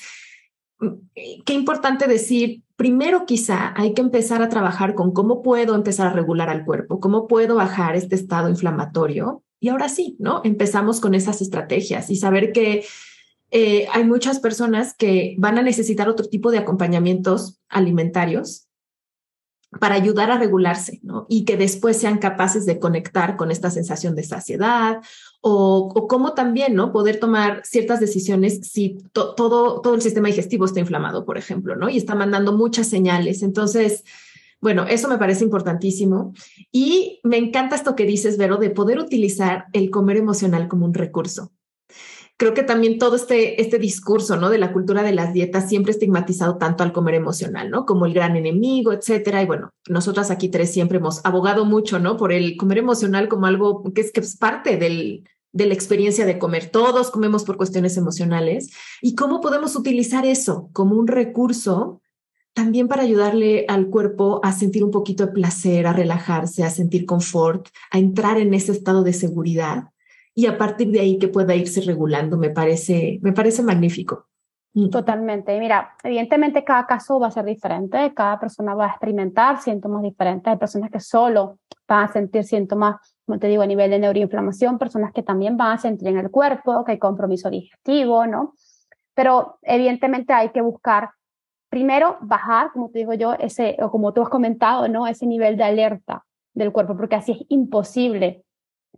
qué importante decir, primero quizá hay que empezar a trabajar con cómo puedo empezar a regular al cuerpo, cómo puedo bajar este estado inflamatorio. Y ahora sí, ¿no? Empezamos con esas estrategias y saber que eh, hay muchas personas que van a necesitar otro tipo de acompañamientos alimentarios para ayudar a regularse, ¿no? Y que después sean capaces de conectar con esta sensación de saciedad o, o cómo también, ¿no? Poder tomar ciertas decisiones si todo, todo el sistema digestivo está inflamado, por ejemplo, ¿no? Y está mandando muchas señales. Entonces, bueno, eso me parece importantísimo. Y me encanta esto que dices, Vero, de poder utilizar el comer emocional como un recurso creo que también todo este, este discurso, ¿no? De la cultura de las dietas siempre estigmatizado tanto al comer emocional, ¿no? Como el gran enemigo, etcétera. Y bueno, nosotras aquí tres siempre hemos abogado mucho, ¿no? Por el comer emocional como algo que es, que es parte del, de la experiencia de comer. Todos comemos por cuestiones emocionales. ¿Y cómo podemos utilizar eso como un recurso también para ayudarle al cuerpo a sentir un poquito de placer, a relajarse, a sentir confort, a entrar en ese estado de seguridad? Y a partir de ahí que pueda irse regulando, me parece, me parece magnífico. Mm. Totalmente. Mira, evidentemente cada caso va a ser diferente, cada persona va a experimentar síntomas diferentes. Hay personas que solo van a sentir síntomas, como te digo, a nivel de neuroinflamación, personas que también van a sentir en el cuerpo que hay compromiso digestivo, ¿no? Pero evidentemente hay que buscar, primero, bajar, como te digo yo, ese, o como tú has comentado, ¿no? Ese nivel de alerta del cuerpo, porque así es imposible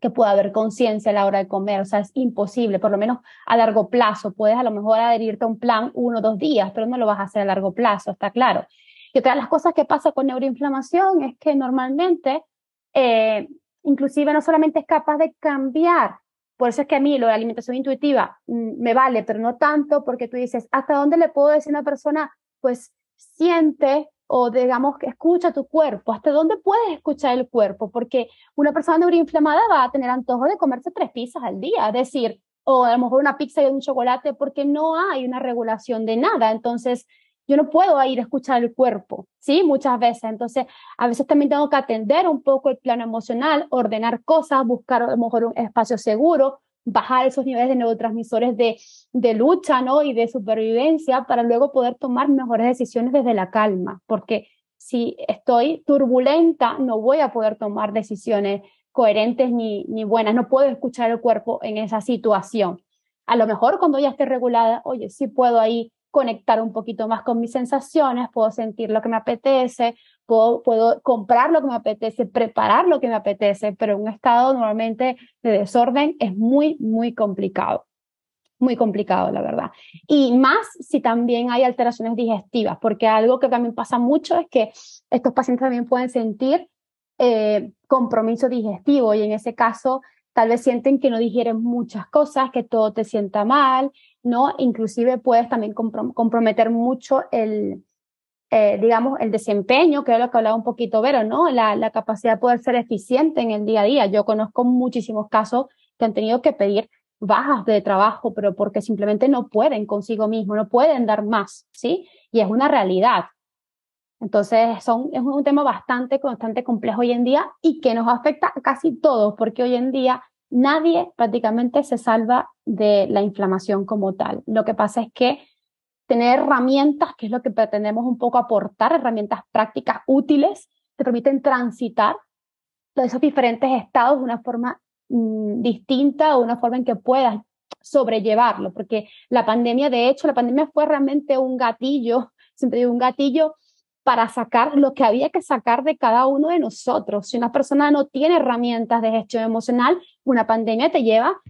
que pueda haber conciencia a la hora de comer, o sea, es imposible, por lo menos a largo plazo. Puedes a lo mejor adherirte a un plan uno o dos días, pero no lo vas a hacer a largo plazo, está claro. Y otra de las cosas que pasa con neuroinflamación es que normalmente, eh, inclusive no solamente es capaz de cambiar, por eso es que a mí lo de alimentación intuitiva mm, me vale, pero no tanto porque tú dices, ¿hasta dónde le puedo decir a una persona, pues siente o digamos que escucha tu cuerpo, hasta dónde puedes escuchar el cuerpo, porque una persona neuroinflamada va a tener antojo de comerse tres pizzas al día, es decir, o a lo mejor una pizza y un chocolate, porque no hay una regulación de nada, entonces yo no puedo ir a escuchar el cuerpo, ¿sí? Muchas veces, entonces a veces también tengo que atender un poco el plano emocional, ordenar cosas, buscar a lo mejor un espacio seguro, bajar esos niveles de neurotransmisores de, de lucha ¿no? y de supervivencia para luego poder tomar mejores decisiones desde la calma, porque si estoy turbulenta no voy a poder tomar decisiones coherentes ni, ni buenas, no puedo escuchar el cuerpo en esa situación. A lo mejor cuando ya esté regulada, oye, sí puedo ahí conectar un poquito más con mis sensaciones, puedo sentir lo que me apetece, puedo, puedo comprar lo que me apetece, preparar lo que me apetece, pero un estado normalmente de desorden es muy, muy complicado. Muy complicado, la verdad. Y más si también hay alteraciones digestivas, porque algo que también pasa mucho es que estos pacientes también pueden sentir eh, compromiso digestivo y en ese caso tal vez sienten que no digieren muchas cosas, que todo te sienta mal, ¿no? Inclusive puedes también comprometer mucho el, eh, digamos, el desempeño, que es lo que hablaba un poquito Vero, ¿no? La, la capacidad de poder ser eficiente en el día a día. Yo conozco muchísimos casos que han tenido que pedir bajas de trabajo, pero porque simplemente no pueden consigo mismo, no pueden dar más, ¿sí? Y es una realidad. Entonces, son, es un tema bastante, bastante complejo hoy en día y que nos afecta a casi todos, porque hoy en día nadie prácticamente se salva de la inflamación como tal. Lo que pasa es que tener herramientas, que es lo que pretendemos un poco aportar, herramientas prácticas útiles, te permiten transitar esos diferentes estados de una forma mm, distinta o una forma en que puedas sobrellevarlo, porque la pandemia, de hecho, la pandemia fue realmente un gatillo, siempre digo un gatillo para sacar lo que había que sacar de cada uno de nosotros. Si una persona no tiene herramientas de gestión emocional, una pandemia te lleva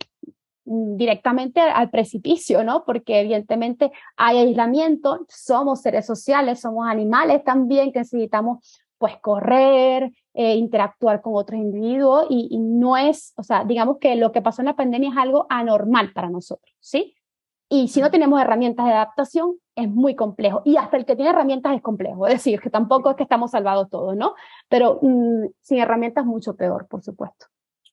Mm, directamente al precipicio, ¿no? Porque evidentemente hay aislamiento, somos seres sociales, somos animales también que necesitamos pues correr, eh, interactuar con otros individuos y, y, no es, o sea, digamos que lo que pasó en la pandemia es algo anormal para nosotros, ¿sí? Y si no tenemos herramientas de adaptación, es muy complejo. Y hasta el que tiene herramientas es complejo. Es decir, que tampoco es que estamos salvados todos, ¿no? Pero mm, sin herramientas mucho peor, por supuesto.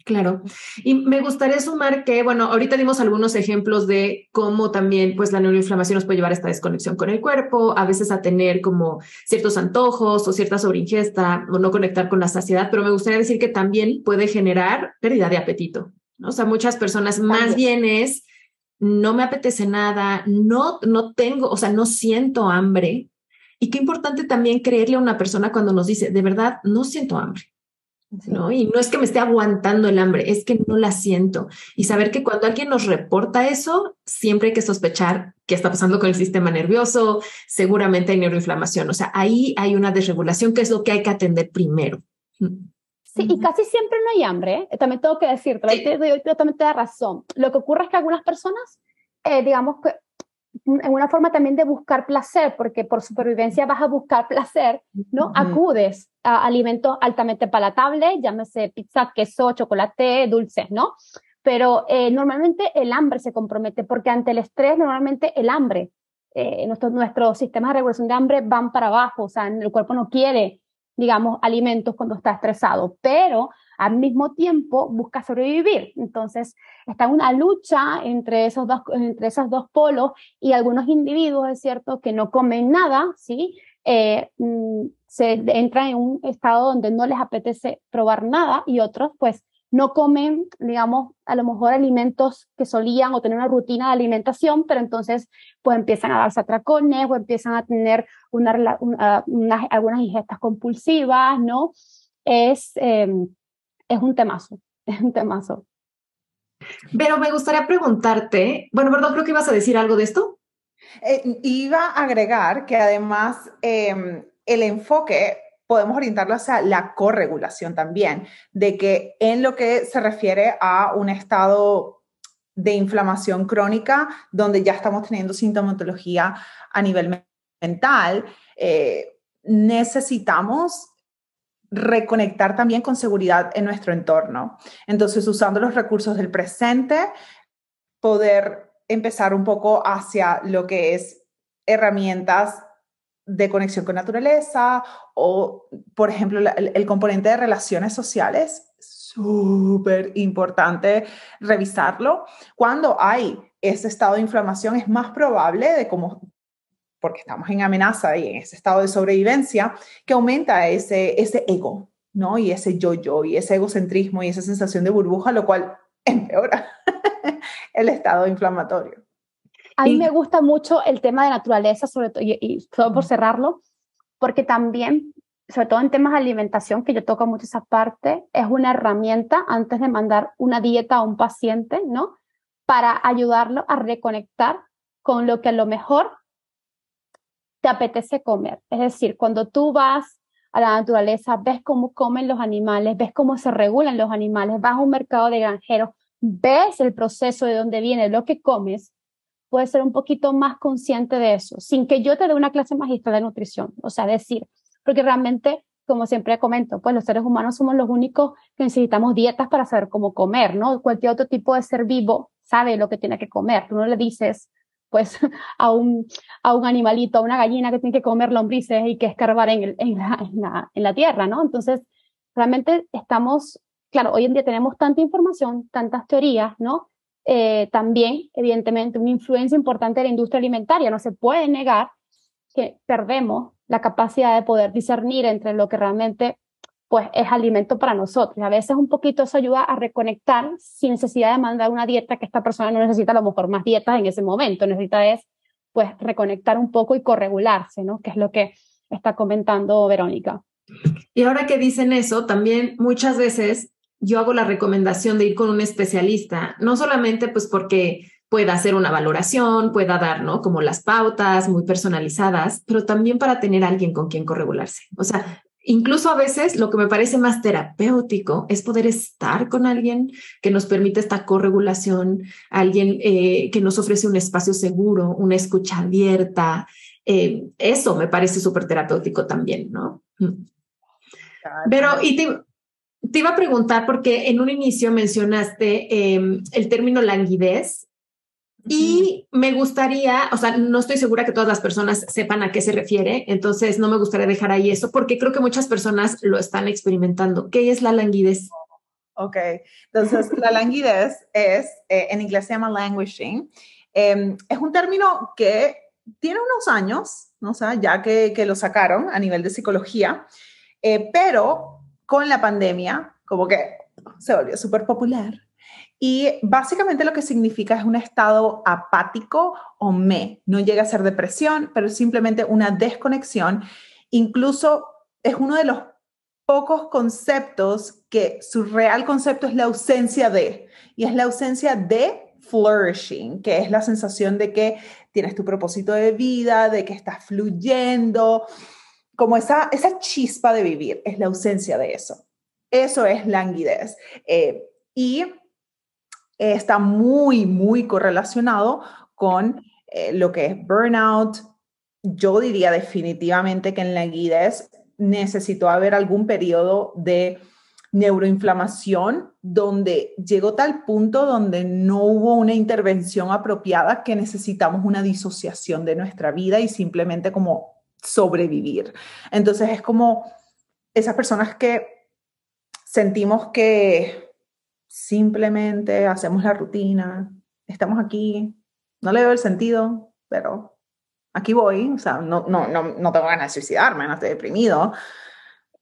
Claro. Y me gustaría sumar que, bueno, ahorita dimos algunos ejemplos de cómo también, pues, la neuroinflamación nos puede llevar a esta desconexión con el cuerpo, a veces a tener como ciertos antojos o cierta sobreingesta o no conectar con la saciedad, pero me gustaría decir que también puede generar pérdida de apetito. ¿no? O sea, muchas personas más bien es, no me apetece nada, no, no tengo, o sea, no siento hambre. Y qué importante también creerle a una persona cuando nos dice, de verdad, no siento hambre ¿no? Y no es que me esté aguantando el hambre, es que no la siento. Y saber que cuando alguien nos reporta eso, siempre hay que sospechar qué está pasando con el sistema nervioso, seguramente hay neuroinflamación. O sea, ahí hay una desregulación que es lo que hay que atender primero. Sí, y casi siempre no hay hambre, ¿eh? también tengo que decirte, sí. te doy totalmente la razón. Lo que ocurre es que algunas personas, eh, digamos que en una forma también de buscar placer, porque por supervivencia vas a buscar placer, ¿no? Acudes a alimentos altamente palatables, llámese pizza, queso, chocolate, dulces, ¿no? Pero eh, normalmente el hambre se compromete, porque ante el estrés, normalmente el hambre, eh, nuestros nuestro sistemas de regulación de hambre van para abajo, o sea, el cuerpo no quiere, digamos, alimentos cuando está estresado, pero al mismo tiempo busca sobrevivir. Entonces, está una lucha entre esos dos, entre esos dos polos y algunos individuos, es cierto, que no comen nada, ¿sí? Eh, mm, se entran en un estado donde no les apetece probar nada y otros, pues, no comen, digamos, a lo mejor alimentos que solían o tener una rutina de alimentación, pero entonces pues empiezan a darse atracones o empiezan a tener una, una, una, algunas ingestas compulsivas, ¿no? Es, eh, es un temazo, es un temazo. Pero me gustaría preguntarte, bueno, perdón, creo que ibas a decir algo de esto. Eh, iba a agregar que además eh, el enfoque podemos orientarlo hacia la corregulación también, de que en lo que se refiere a un estado de inflamación crónica, donde ya estamos teniendo sintomatología a nivel mental, eh, necesitamos reconectar también con seguridad en nuestro entorno. Entonces, usando los recursos del presente, poder empezar un poco hacia lo que es herramientas de conexión con naturaleza o, por ejemplo, el, componente de relaciones sociales, súper importante revisarlo. Cuando hay ese estado de inflamación, es más probable de como porque estamos en amenaza y en ese estado de sobrevivencia, que aumenta ese, ese ego, ¿no? Y ese yo-yo, y ese egocentrismo, y esa sensación de burbuja, lo cual empeora el estado inflamatorio. A mí me gusta mucho el tema de naturaleza, sobre todo, y, y solo por cerrarlo, porque también, sobre todo en temas de alimentación, que yo toco mucho esa parte, es una herramienta antes de mandar una dieta a un paciente, ¿no? Para ayudarlo a reconectar con lo que a lo mejor te apetece comer. Es decir, cuando tú vas a la naturaleza, ves cómo comen los animales, ves cómo se regulan los animales, vas a un mercado de granjeros, ves el proceso de dónde viene lo que comes, puedes ser un poquito más consciente de eso, sin que yo te dé una clase magistral de nutrición. O sea, decir, porque realmente, como siempre comento, pues los seres humanos somos los únicos que necesitamos dietas para saber cómo comer, ¿no? Cualquier otro tipo de ser vivo sabe lo que tiene que comer. Tú no le dices, pues a un, a un animalito, a una gallina que tiene que comer lombrices y que escarbar en, en, la, en la tierra, ¿no? Entonces, realmente estamos, claro, hoy en día tenemos tanta información, tantas teorías, ¿no? Eh, también, evidentemente, una influencia importante de la industria alimentaria. No se puede negar que perdemos la capacidad de poder discernir entre lo que realmente pues es alimento para nosotros. A veces un poquito eso ayuda a reconectar sin necesidad de mandar una dieta que esta persona no necesita a lo mejor más dietas en ese momento, necesita es pues reconectar un poco y corregularse, ¿no? Que es lo que está comentando Verónica. Y ahora que dicen eso, también muchas veces yo hago la recomendación de ir con un especialista, no solamente pues porque pueda hacer una valoración, pueda dar, ¿no? Como las pautas muy personalizadas, pero también para tener alguien con quien corregularse. O sea, Incluso a veces lo que me parece más terapéutico es poder estar con alguien que nos permite esta corregulación, alguien eh, que nos ofrece un espacio seguro, una escucha abierta. Eh, eso me parece súper terapéutico también, ¿no? Mm. Pero, y te, te, iba a preguntar, porque en un inicio mencionaste eh, el término languidez y me gustaría, o sea, no estoy segura que todas las personas sepan a qué se refiere, entonces no me gustaría dejar ahí eso porque creo que muchas personas lo están experimentando. ¿Qué es la languidez? Ok, entonces la languidez es, eh, en inglés se llama languishing, eh, es un término que tiene unos años, ¿no? o sea, ya que, que, lo sacaron a nivel de psicología, eh, pero con la pandemia, como que se volvió súper popular y básicamente lo que significa es un estado apático o me. No llega a ser depresión, pero simplemente una desconexión. Incluso es uno de los pocos conceptos que su real concepto es la ausencia de, y es la ausencia de flourishing, que es la sensación de que tienes tu propósito de vida, de que estás fluyendo, como esa, esa chispa de vivir, es la ausencia de eso. Eso es languidez. Eh, y está muy, muy correlacionado con eh, lo que es burnout. Yo diría definitivamente que en languidez necesitó haber algún periodo de neuroinflamación donde llegó tal punto donde no hubo una intervención apropiada que necesitamos una disociación de nuestra vida y simplemente como sobrevivir. Entonces es como esas personas que sentimos que simplemente hacemos la rutina, estamos aquí, no le veo el sentido, pero aquí voy, o sea, no, no, no, no tengo ganas de suicidarme, no estoy deprimido,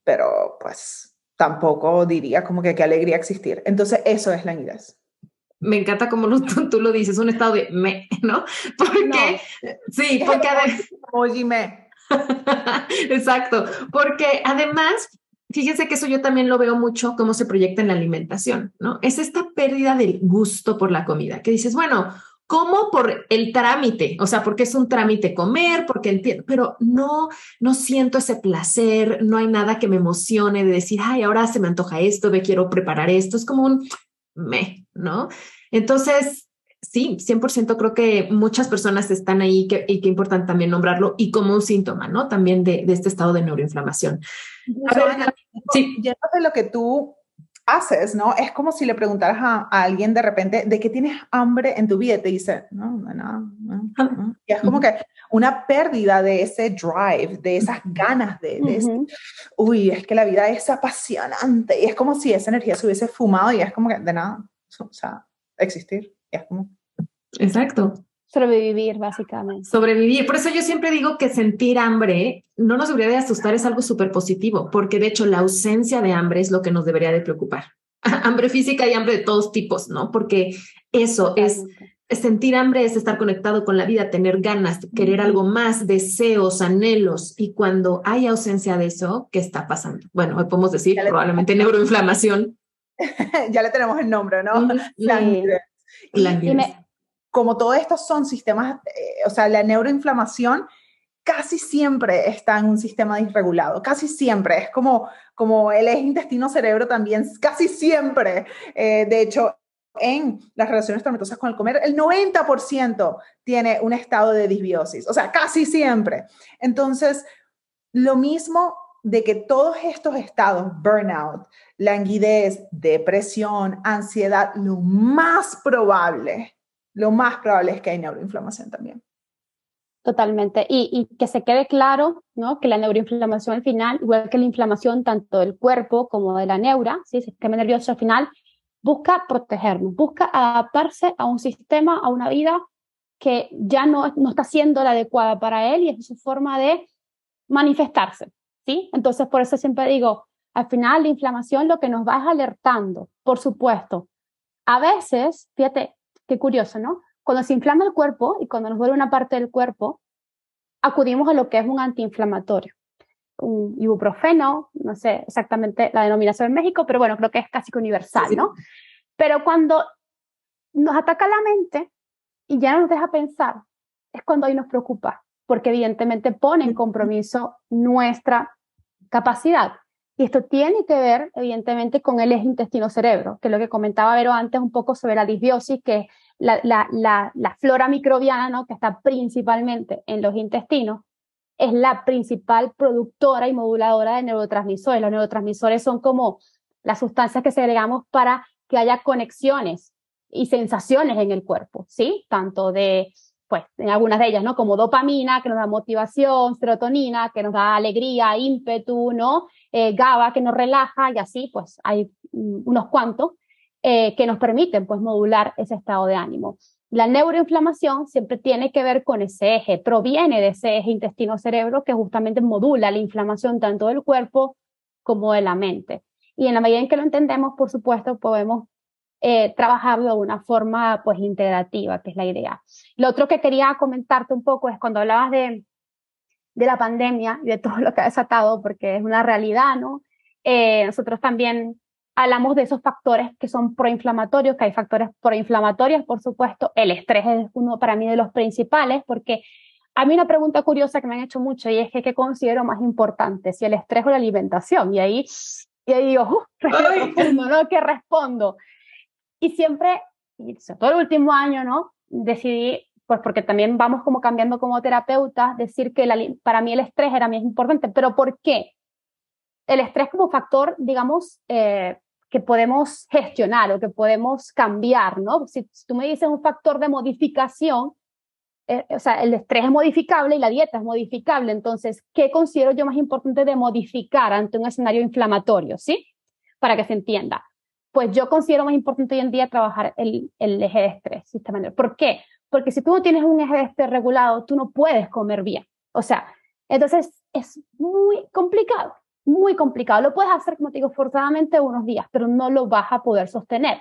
pero pues tampoco diría como que qué alegría existir. Entonces, eso es la inglés. Me encanta como tú, lo dices, un estado de me, ¿no? Porque, sí, porque Oye, me. Exacto, porque además, fíjense que eso yo también lo veo mucho cómo se proyecta en la alimentación, ¿no? Es esta pérdida del gusto por la comida, que dices, bueno, como por el trámite, o sea, porque es un trámite comer, porque entiendo, pero no, no siento ese placer, no hay nada que me emocione de decir, ay, ahora se me antoja esto, me quiero preparar esto, es como un me, ¿no? Entonces, sí, 100% creo que muchas personas están ahí que, y que importante también nombrarlo y como un síntoma, ¿no? También de, de este estado de neuroinflamación. A ver, sí. Ya de lo que tú haces, ¿no? Es como si le preguntaras a, alguien de repente de qué tienes hambre en tu vida y te dice, no, no, no, no. Y es como que una pérdida de ese drive, de esas ganas de, de uy, es que la vida es apasionante y es como si esa energía se hubiese fumado y es como que de nada, o sea, existir, es como... Exacto. Sobrevivir, básicamente. Sobrevivir. Por eso yo siempre digo que sentir hambre no nos debería de asustar, es algo súper positivo, porque de hecho la ausencia de hambre es lo que nos debería de preocupar. hambre física y hambre de todos tipos, ¿no? Porque eso es, sentir hambre, es estar conectado con la vida, tener ganas, querer algo más, deseos, anhelos. Y cuando hay ausencia de eso, ¿qué está pasando? Bueno, hoy podemos decir probablemente neuroinflamación. ya le tenemos el nombre, ¿no? La como todo esto son sistemas, eh, o sea, la neuroinflamación casi siempre está en un sistema disregulado, casi siempre. Es como, como el eje intestino-cerebro también, casi siempre. Eh, de hecho, en las relaciones tormentosas con el comer, el 90% tiene un estado de disbiosis, o sea, casi siempre. Entonces, lo mismo de que todos estos estados, burnout, languidez, depresión, ansiedad, lo más probable lo más probable es que hay neuroinflamación también. Totalmente. Y, que se quede claro, ¿no? Que la neuroinflamación al final, igual que la inflamación tanto del cuerpo como de la neura, ¿sí? sistema nervioso al final, busca protegernos, busca adaptarse a un sistema, a una vida que ya no, no está siendo la adecuada para él y es su forma de manifestarse, ¿sí? Entonces, por eso siempre digo, al final la inflamación lo que nos va es alertando, por supuesto. A veces, fíjate, Qué curioso, ¿no? Cuando se inflama el cuerpo y cuando nos duele una parte del cuerpo, acudimos a lo que es un antiinflamatorio. Un ibuprofeno, no sé exactamente la denominación en México, pero bueno, creo que es casi que universal, ¿no? Pero cuando nos ataca la mente y ya no nos deja pensar, es cuando ahí nos preocupa, porque evidentemente pone en compromiso nuestra capacidad. Y esto tiene que ver, evidentemente, con el eje intestino-cerebro, que es lo que comentaba Vero antes un poco sobre la disbiosis, que es la, la, la, flora microbiana, ¿no? que está principalmente en los intestinos, es la principal productora y moduladora de neurotransmisores. Los neurotransmisores son como las sustancias que segregamos para que haya conexiones y sensaciones en el cuerpo, ¿sí? Tanto de pues en algunas de ellas, ¿no? Como dopamina, que nos da motivación, serotonina, que nos da alegría, ímpetu, ¿no? Eh, GABA, que nos relaja, y así, pues hay mm, unos cuantos eh, que nos permiten, pues, modular ese estado de ánimo. La neuroinflamación siempre tiene que ver con ese eje, proviene de ese eje intestino-cerebro que justamente modula la inflamación tanto del cuerpo como de la mente. Y en la medida en que lo entendemos, por supuesto, podemos eh, trabajarlo de una forma pues integrativa, que es la idea. Lo otro que quería comentarte un poco es cuando hablabas de, de la pandemia y de todo lo que ha desatado, porque es una realidad, ¿no? Eh, nosotros también hablamos de esos factores que son proinflamatorios, que hay factores proinflamatorios, por supuesto. El estrés es uno para mí de los principales, porque a mí una pregunta curiosa que me han hecho mucho y es que qué considero más importante, si el estrés o la alimentación. Y ahí, y ahí digo, uh, ¿no? ¿Qué respondo? Y siempre, todo el último año, ¿no? Decidí, pues porque también vamos como cambiando como terapeuta, decir que la, para mí el estrés era más importante. ¿Pero por qué? El estrés como factor, digamos, eh, que podemos gestionar o que podemos cambiar, ¿no? Si, tú me dices un factor de modificación, eh, o sea, el estrés es modificable y la dieta es modificable, entonces, ¿qué considero yo más importante de modificar ante un escenario inflamatorio, ¿sí? Para que se entienda. Pues yo considero más importante hoy en día trabajar el, el eje de estrés, sistema ¿Por qué? Porque si tú no tienes un eje de estrés regulado, tú no puedes comer bien. O sea, entonces es muy complicado muy complicado. Lo puedes hacer, como te digo, forzadamente unos días, pero no lo vas a poder sostener.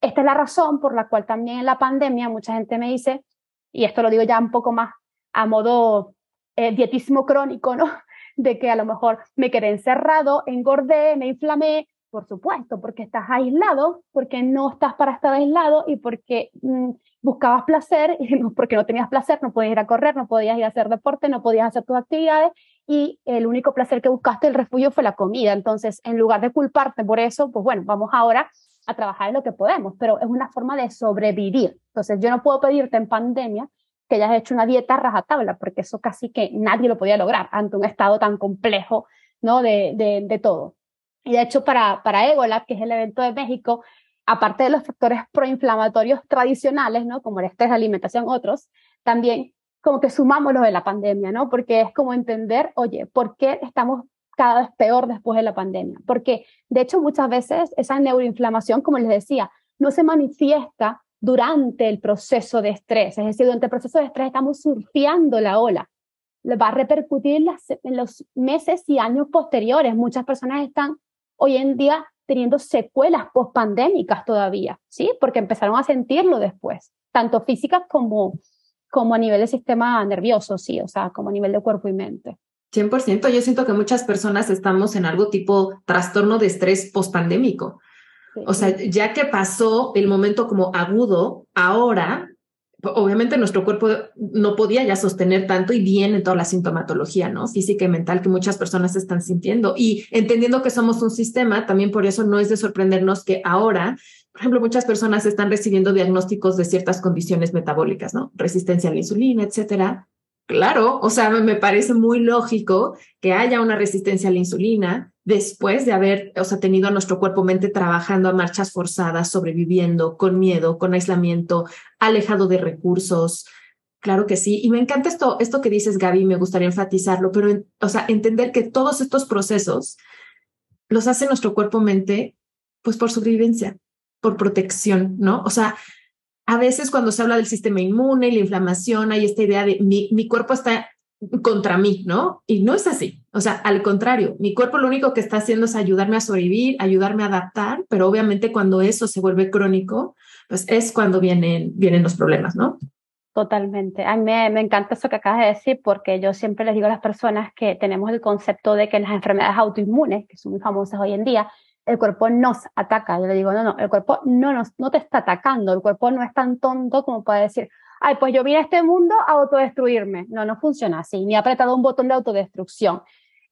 Esta es la razón por la cual también en la pandemia mucha gente me dice, y esto lo digo ya un poco más a modo eh, dietismo crónico, ¿no? De que a lo mejor me quedé encerrado, engordé, me inflamé, por supuesto, porque estás aislado, porque no estás para estar aislado y porque mm, buscabas placer, porque no tenías placer, no podías ir a correr, no podías ir a hacer deporte, no podías hacer tus actividades y el único placer que buscaste, el refugio, fue la comida. Entonces, en lugar de culparte por eso, pues bueno, vamos ahora a trabajar en lo que podemos, pero es una forma de sobrevivir. Entonces, yo no puedo pedirte en pandemia que hayas hecho una dieta rajatabla, porque eso casi que nadie lo podía lograr ante un estado tan complejo, ¿no? De, de todo. Y de hecho, para, para Egolab, que es el evento de México, aparte de los factores proinflamatorios tradicionales, ¿no? Como el estrés, la alimentación, otros, también como que sumamos lo de la pandemia, ¿no? Porque es como entender, oye, ¿por qué estamos cada vez peor después de la pandemia? Porque, de hecho, muchas veces esa neuroinflamación, como les decía, no se manifiesta durante el proceso de estrés, es decir, durante el proceso de estrés estamos surfeando la ola. Va a repercutir en, en los meses y años posteriores. Muchas personas están hoy en día teniendo secuelas pospandémicas todavía, ¿sí? Porque empezaron a sentirlo después, tanto físicas como, como a nivel de sistema nervioso, sí, o sea, como a nivel de cuerpo y mente. 100%, yo siento que muchas personas estamos en algo tipo trastorno de estrés pospandémico. O sea, ya que pasó el momento como agudo, ahora, obviamente nuestro cuerpo no podía ya sostener tanto y viene toda la sintomatología, ¿no? Física y mental que muchas personas están sintiendo. Y entendiendo que somos un sistema, también por eso no es de sorprendernos que ahora por ejemplo, muchas personas están recibiendo diagnósticos de ciertas condiciones metabólicas, ¿no? Resistencia a la insulina, etcétera. Claro, o sea, me parece muy lógico que haya una resistencia a la insulina después de haber, o sea, tenido a nuestro cuerpo-mente trabajando a marchas forzadas, sobreviviendo, con miedo, con aislamiento, alejado de recursos. Claro que sí. Y me encanta esto, esto que dices, Gaby, me gustaría enfatizarlo, pero, o sea, entender que todos estos procesos los hace nuestro cuerpo-mente, pues por sobrevivencia por protección, ¿no? O sea, a veces cuando se habla del sistema inmune y la inflamación, hay esta idea de mi, mi cuerpo está contra mí, ¿no? Y no es así. O sea, al contrario, mi cuerpo lo único que está haciendo es ayudarme a sobrevivir, ayudarme a adaptar, pero obviamente cuando eso se vuelve crónico, pues es cuando vienen, vienen los problemas, ¿no? Totalmente. A mí me, encanta eso que acabas de decir porque yo siempre les digo a las personas que tenemos el concepto de que las enfermedades autoinmunes, que son muy famosas hoy en día, el cuerpo nos ataca. Yo le digo, no, no, el cuerpo no, nos, no te está atacando, el cuerpo no es tan tonto como para decir, ay, pues yo vine a este mundo a autodestruirme. No, no funciona así, ni ha apretado un botón de autodestrucción.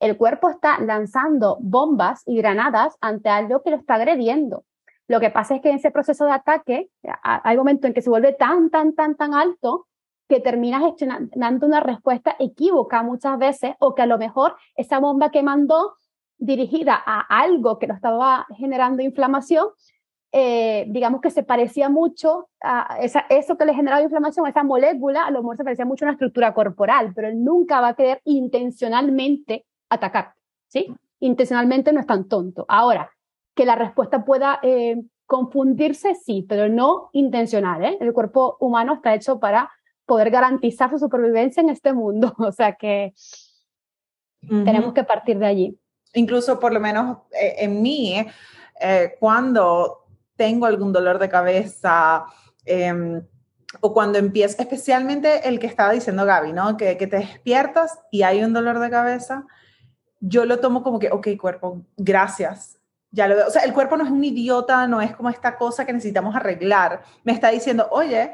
El cuerpo está lanzando bombas y granadas ante algo que lo está agrediendo. Lo que pasa es que en ese proceso de ataque hay momentos en que se vuelve tan, tan, tan, tan alto que termina gestionando una respuesta equívoca muchas veces o que a lo mejor esa bomba que mandó dirigida a algo que lo estaba generando inflamación, eh, digamos que se parecía mucho a esa, eso que le generaba inflamación, esa molécula, a lo mejor se parecía mucho a una estructura corporal, pero él nunca va a querer intencionalmente atacar, ¿sí? Intencionalmente no es tan tonto. Ahora, que la respuesta pueda eh, confundirse, sí, pero no intencional, ¿eh? El cuerpo humano está hecho para poder garantizar su supervivencia en este mundo, o sea que tenemos que partir de allí incluso por lo menos eh, en mí, eh, cuando tengo algún dolor de cabeza em, o cuando empieza, especialmente el que estaba diciendo Gaby, ¿no? Que, que, te despiertas y hay un dolor de cabeza, yo lo tomo como que, ok, cuerpo, gracias. Ya lo veo. O sea, el cuerpo no es un idiota, no es como esta cosa que necesitamos arreglar. Me está diciendo, oye,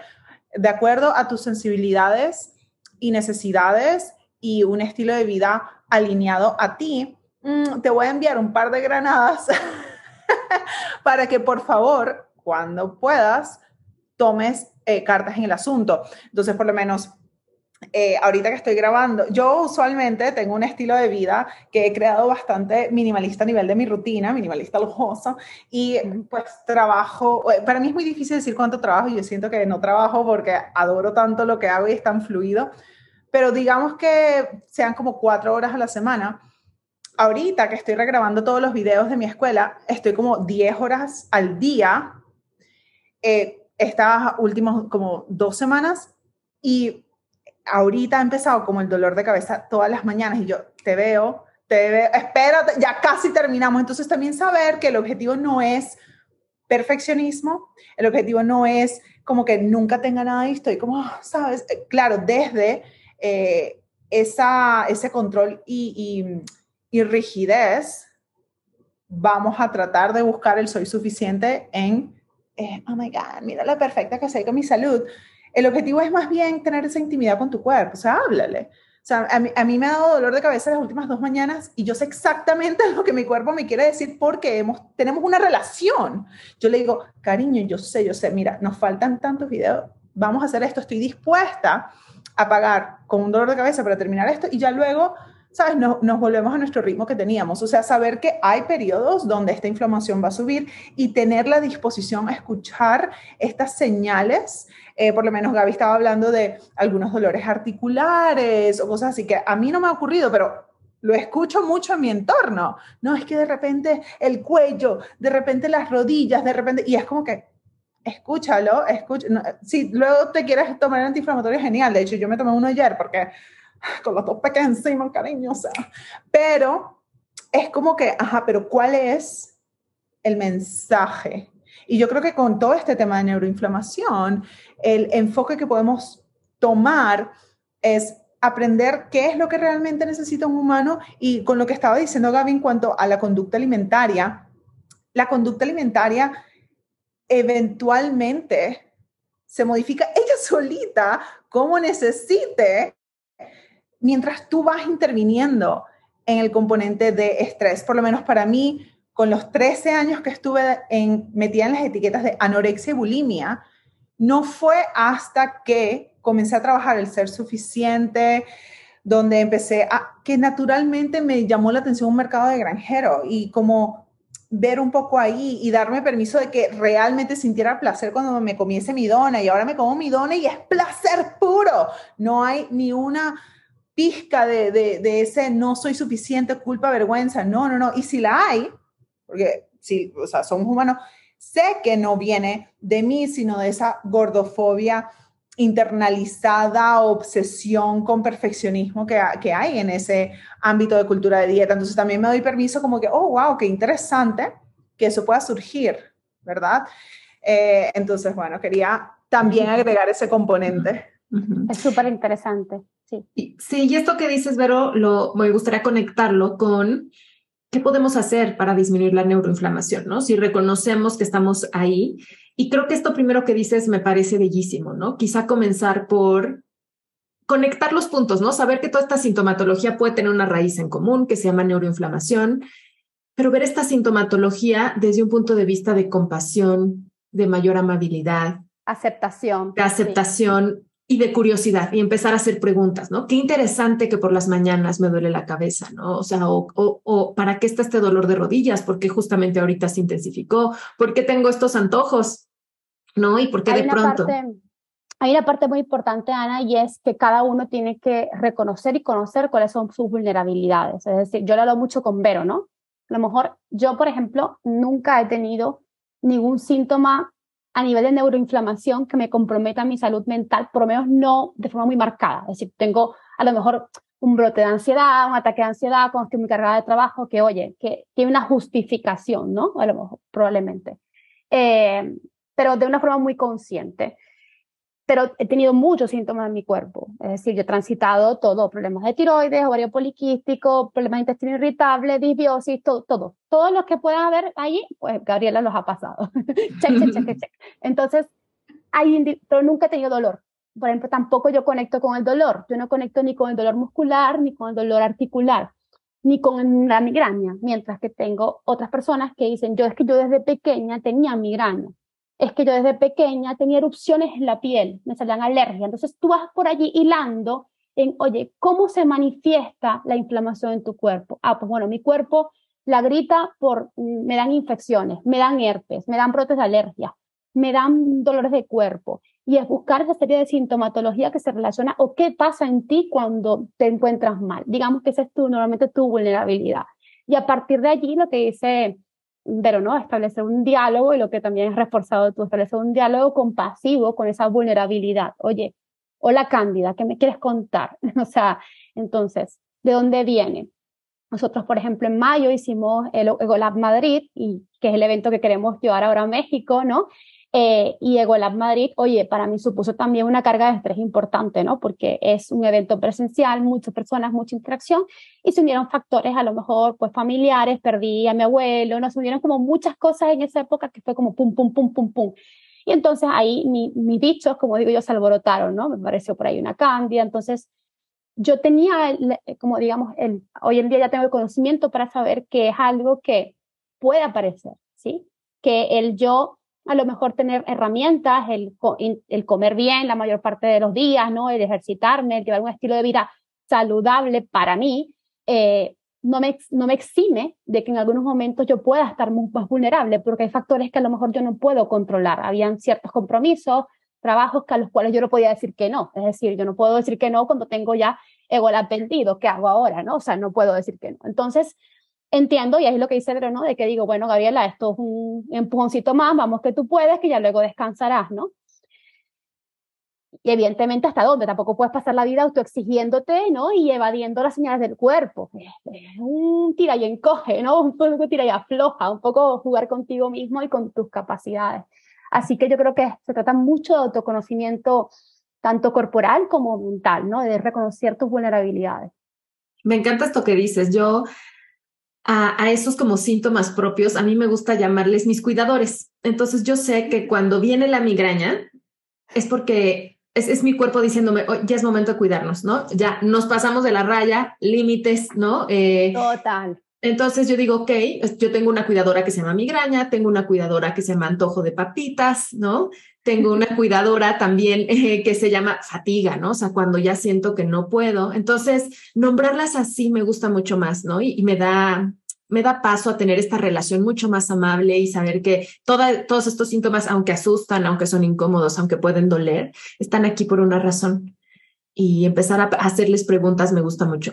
de acuerdo a tus sensibilidades y necesidades y un estilo de vida alineado a ti, mm, te voy a enviar un par de granadas para que por favor, cuando puedas, tomes eh, cartas en el asunto. Entonces, por lo menos eh, ahorita que estoy grabando, yo usualmente tengo un estilo de vida que he creado bastante minimalista a nivel de mi rutina, minimalista lujoso, y pues trabajo, eh, para mí es muy difícil decir cuánto trabajo, yo siento que no trabajo porque adoro tanto lo que hago y es tan fluido, pero digamos que sean como cuatro horas a la semana. Ahorita que estoy regrabando todos los videos de mi escuela, estoy como 10 horas al día, eh, estas últimas como dos semanas, y ahorita ha empezado como el dolor de cabeza todas las mañanas y yo te veo, te veo, espérate, ya casi terminamos. Entonces también saber que el objetivo no es perfeccionismo, el objetivo no es como que nunca tenga nada y estoy como, sabes, eh, claro, desde eh, esa, ese control y, y rigidez, vamos a tratar de buscar el soy suficiente en, eh, oh my God, mira lo perfecta que soy con mi salud. El objetivo es más bien tener esa intimidad con tu cuerpo, o sea, háblale. O sea, a mí, a mí, me ha dado dolor de cabeza las últimas dos mañanas y yo sé exactamente lo que mi cuerpo me quiere decir porque hemos, tenemos una relación. Yo le digo, cariño, yo sé, yo sé, mira, nos faltan tantos videos, vamos a hacer esto, estoy dispuesta a pagar con un dolor de cabeza para terminar esto y ya luego ¿sabes? Nos, volvemos a nuestro ritmo que teníamos. O sea, saber que hay periodos donde esta inflamación va a subir y tener la disposición a escuchar estas señales. Eh, por lo menos Gaby estaba hablando de algunos dolores articulares o cosas así que a mí no me ha ocurrido, pero lo escucho mucho en mi entorno. No, es que de repente el cuello, de repente las rodillas, de repente, y es como que, escúchalo, escucha. si luego te quieres tomar el antiinflamatorio, genial. De hecho, yo me tomé uno ayer porque con los dos pequeños encima, cariño, o. Pero es como que, ajá, pero ¿cuál es el mensaje? Y yo creo que con todo este tema de neuroinflamación, el enfoque que podemos tomar es aprender qué es lo que realmente necesita un humano y con lo que estaba diciendo Gaby en cuanto a la conducta alimentaria, la conducta alimentaria eventualmente se modifica ella solita como necesite mientras tú vas interviniendo en el componente de estrés, por lo menos para mí, con los 13 años que estuve en, metida en las etiquetas de anorexia y bulimia, no fue hasta que comencé a trabajar el ser suficiente, donde empecé a, que naturalmente me llamó la atención un mercado de granjero y como ver un poco ahí y darme permiso de que realmente sintiera placer cuando me comiese mi dona y ahora me como mi dona y es placer puro. No hay ni una pizca de, de, ese no soy suficiente, culpa, vergüenza. No, no, no. Y si la hay, porque si, o sea, somos humanos, sé que no viene de mí, sino de esa gordofobia internalizada, obsesión con perfeccionismo que, que hay en ese ámbito de cultura de dieta. Entonces también me doy permiso como que, oh, wow, qué interesante que eso pueda surgir, ¿verdad? Eh, entonces, bueno, quería también agregar ese componente. Es súper interesante. Sí. sí, y esto que dices, Vero, lo, me gustaría conectarlo con qué podemos hacer para disminuir la neuroinflamación, ¿no? Si reconocemos que estamos ahí. Y creo que esto primero que dices me parece bellísimo, ¿no? Quizá comenzar por conectar los puntos, ¿no? Saber que toda esta sintomatología puede tener una raíz en común que se llama neuroinflamación, pero ver esta sintomatología desde un punto de vista de compasión, de mayor amabilidad. Aceptación. De aceptación, y de curiosidad y empezar a hacer preguntas, ¿no? Qué interesante que por las mañanas me duele la cabeza, ¿no? O sea, o, o, ¿para qué está este dolor de rodillas? ¿Por qué justamente ahorita se intensificó? ¿Por qué tengo estos antojos? ¿No? ¿Y por qué de pronto? hay una parte muy importante, Ana, y es que cada uno tiene que reconocer y conocer cuáles son sus vulnerabilidades. Es decir, yo lo hablo mucho con Vero, ¿no? A lo mejor yo, por ejemplo, nunca he tenido ningún síntoma a nivel de neuroinflamación que me comprometa mi salud mental, por lo menos no de forma muy marcada. Es decir, tengo a lo mejor un brote de ansiedad, un ataque de ansiedad cuando estoy muy cargada de trabajo, que oye, que tiene una justificación, ¿no? A lo mejor, probablemente. Eh, pero de una forma muy consciente. Pero he tenido muchos síntomas en mi cuerpo. Es decir, yo he transitado todo, problemas de tiroides, ovario poliquístico, problemas de intestino irritable, disbiosis, todo, todo. Todos los que puedan haber ahí, pues Gabriela los ha pasado. check, check, check, check. Entonces, hay, pero nunca he tenido dolor. Por ejemplo, tampoco yo conecto con el dolor. Yo no conecto ni con el dolor muscular, ni con el dolor articular, ni con la migraña. Mientras que tengo otras personas que dicen, yo es que yo desde pequeña tenía migraña es que yo desde pequeña tenía erupciones en la piel, me salían alergias. Entonces tú vas por allí hilando en, oye, ¿cómo se manifiesta la inflamación en tu cuerpo? Ah, pues bueno, mi cuerpo la grita por, me dan infecciones, me dan herpes, me dan brotes de alergia, me dan dolores de cuerpo. Y es buscar esa serie de sintomatología que se relaciona o qué pasa en ti cuando te encuentras mal. Digamos que esa es tu, normalmente tu vulnerabilidad. Y a partir de allí lo que dice pero no, establecer un diálogo y lo que también es reforzado tú, establecer un diálogo compasivo con esa vulnerabilidad. Oye, hola Cándida, ¿qué me quieres contar? o sea, entonces, ¿de dónde viene? Nosotros, por ejemplo, en mayo hicimos el EgoLab Madrid, y, que es el evento que queremos llevar ahora a México, ¿no? Eh, y EgoLab Madrid, oye, para mí supuso también una carga de estrés importante, ¿no? Porque es un evento presencial, muchas personas, mucha interacción, y se unieron factores a lo mejor, pues familiares, perdí a mi abuelo, ¿no? Se unieron como muchas cosas en esa época que fue como pum, pum, pum, pum, pum. Y entonces ahí mis bichos, como digo yo, se alborotaron, ¿no? Me pareció por ahí una cándida, entonces yo tenía, como digamos, el, hoy en día ya tengo el conocimiento para saber que es algo que puede aparecer, ¿sí? Que el yo a lo mejor tener herramientas, el, el comer bien la mayor parte de los días, ¿no? El ejercitarme, el llevar un estilo de vida saludable para mí, eh, no, me, no me exime de que en algunos momentos yo pueda estar más vulnerable, porque hay factores que a lo mejor yo no puedo controlar. Habían ciertos compromisos, trabajos que a los cuales yo no podía decir que no. Es decir, yo no puedo decir que no cuando tengo ya ego vendido, ¿qué hago ahora? ¿no? O sea, no puedo decir que no. Entonces, entiendo, y es lo que dice ¿no? De que digo, bueno, Gabriela, esto es un empujoncito más, vamos que tú puedes, que ya luego descansarás, ¿no? Y evidentemente hasta dónde, tampoco puedes pasar la vida autoexigiéndote, ¿no? Y evadiendo las señales del cuerpo. Un tira y encoge, ¿no? Un poco tira y afloja, un poco jugar contigo mismo y con tus capacidades. Así que yo creo que se trata mucho de autoconocimiento, tanto corporal como mental, ¿no? De reconocer tus vulnerabilidades. Me encanta esto que dices. Yo a, esos como síntomas propios, a mí me gusta llamarles mis cuidadores. Entonces yo sé que cuando viene la migraña es porque es, mi cuerpo diciéndome, ya es momento de cuidarnos, ¿no? Ya nos pasamos de la raya, límites, ¿no? Eh, Total. Entonces yo digo, ok, yo tengo una cuidadora que se llama migraña, tengo una cuidadora que se llama antojo de papitas, ¿no? Tengo una cuidadora también eh, que se llama fatiga, ¿no? O sea, cuando ya siento que no puedo. Entonces, nombrarlas así me gusta mucho más, ¿no? Y, me da me da paso a tener esta relación mucho más amable y saber que todos estos síntomas, aunque asustan, aunque son incómodos, aunque pueden doler, están aquí por una razón. Y empezar a hacerles preguntas me gusta mucho.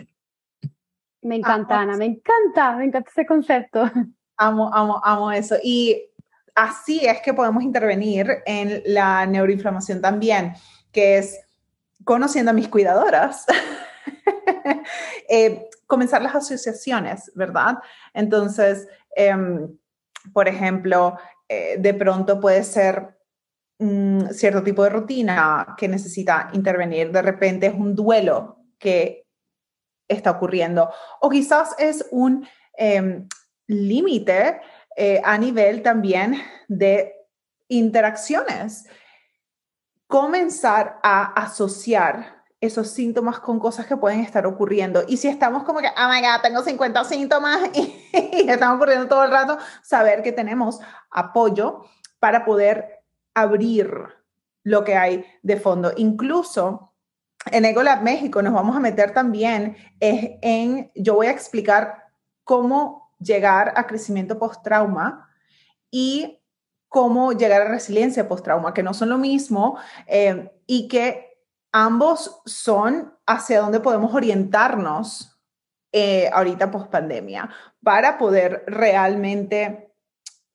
Me encanta, Ana, me encanta, me encanta ese concepto. Amo, amo, amo eso. Y así es que podemos intervenir en la neuroinflamación también, que es conociendo a mis cuidadoras. eh, comenzar las asociaciones, ¿verdad? Entonces, em, por ejemplo, eh, de pronto puede ser un cierto tipo de rutina que necesita intervenir, de repente es un duelo que está ocurriendo. O quizás es un em, límite eh, a nivel también de interacciones. Comenzar a asociar esos síntomas con cosas que pueden estar ocurriendo. Y si estamos como que, oh my God, tengo 50 síntomas y, y están ocurriendo todo el rato, saber que tenemos apoyo para poder abrir lo que hay de fondo. Incluso en EgoLab México nos vamos a meter también en, yo voy a explicar cómo llegar a crecimiento post-trauma y cómo llegar a resiliencia post-trauma, que no son lo mismo eh, y que ambos son hacia dónde podemos orientarnos eh, ahorita post-pandemia para poder realmente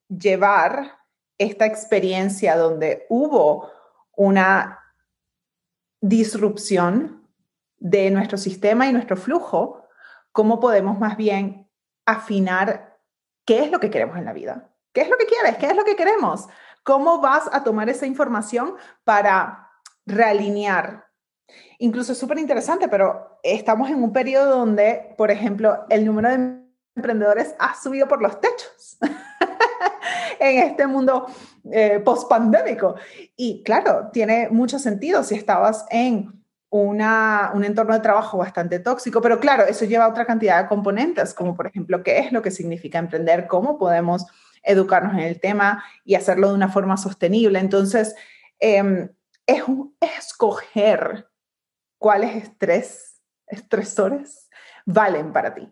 llevar esta experiencia donde hubo una disrupción de nuestro sistema y nuestro flujo, cómo podemos más bien afinar qué es lo que queremos en la vida. ¿Qué es lo que quieres? ¿Qué es lo que queremos? ¿Cómo vas a tomar esa información para realinear. Incluso es súper interesante, pero estamos en un periodo donde, por ejemplo, el número de emprendedores ha subido por los techos en este mundo eh, post-pandémico. Y claro, tiene mucho sentido si estabas en una, un entorno de trabajo bastante tóxico, pero claro, eso lleva a otra cantidad de componentes, como por ejemplo, qué es lo que significa emprender, cómo podemos educarnos en el tema y hacerlo de una forma sostenible. Entonces, em, es escoger cuáles estrés, estresores valen para ti.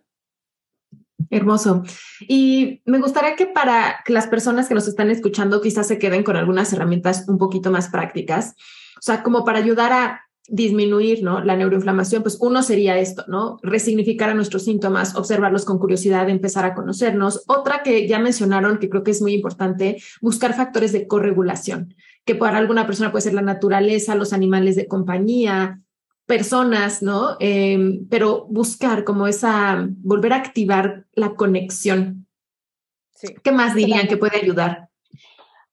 Hermoso. Y me gustaría que para las personas que nos están escuchando quizás se queden con algunas herramientas un poquito más prácticas, o sea, como para ayudar a disminuir ¿no? la neuroinflamación, pues uno sería esto, ¿no? Resignificar a nuestros síntomas, observarlos con curiosidad, empezar a conocernos. Otra que ya mencionaron, que creo que es muy importante, buscar factores de corregulación, que para alguna persona puede ser la naturaleza, los animales de compañía, personas, ¿no? Em, pero buscar como esa, volver a activar la conexión. ¿Qué más dirían que puede ayudar?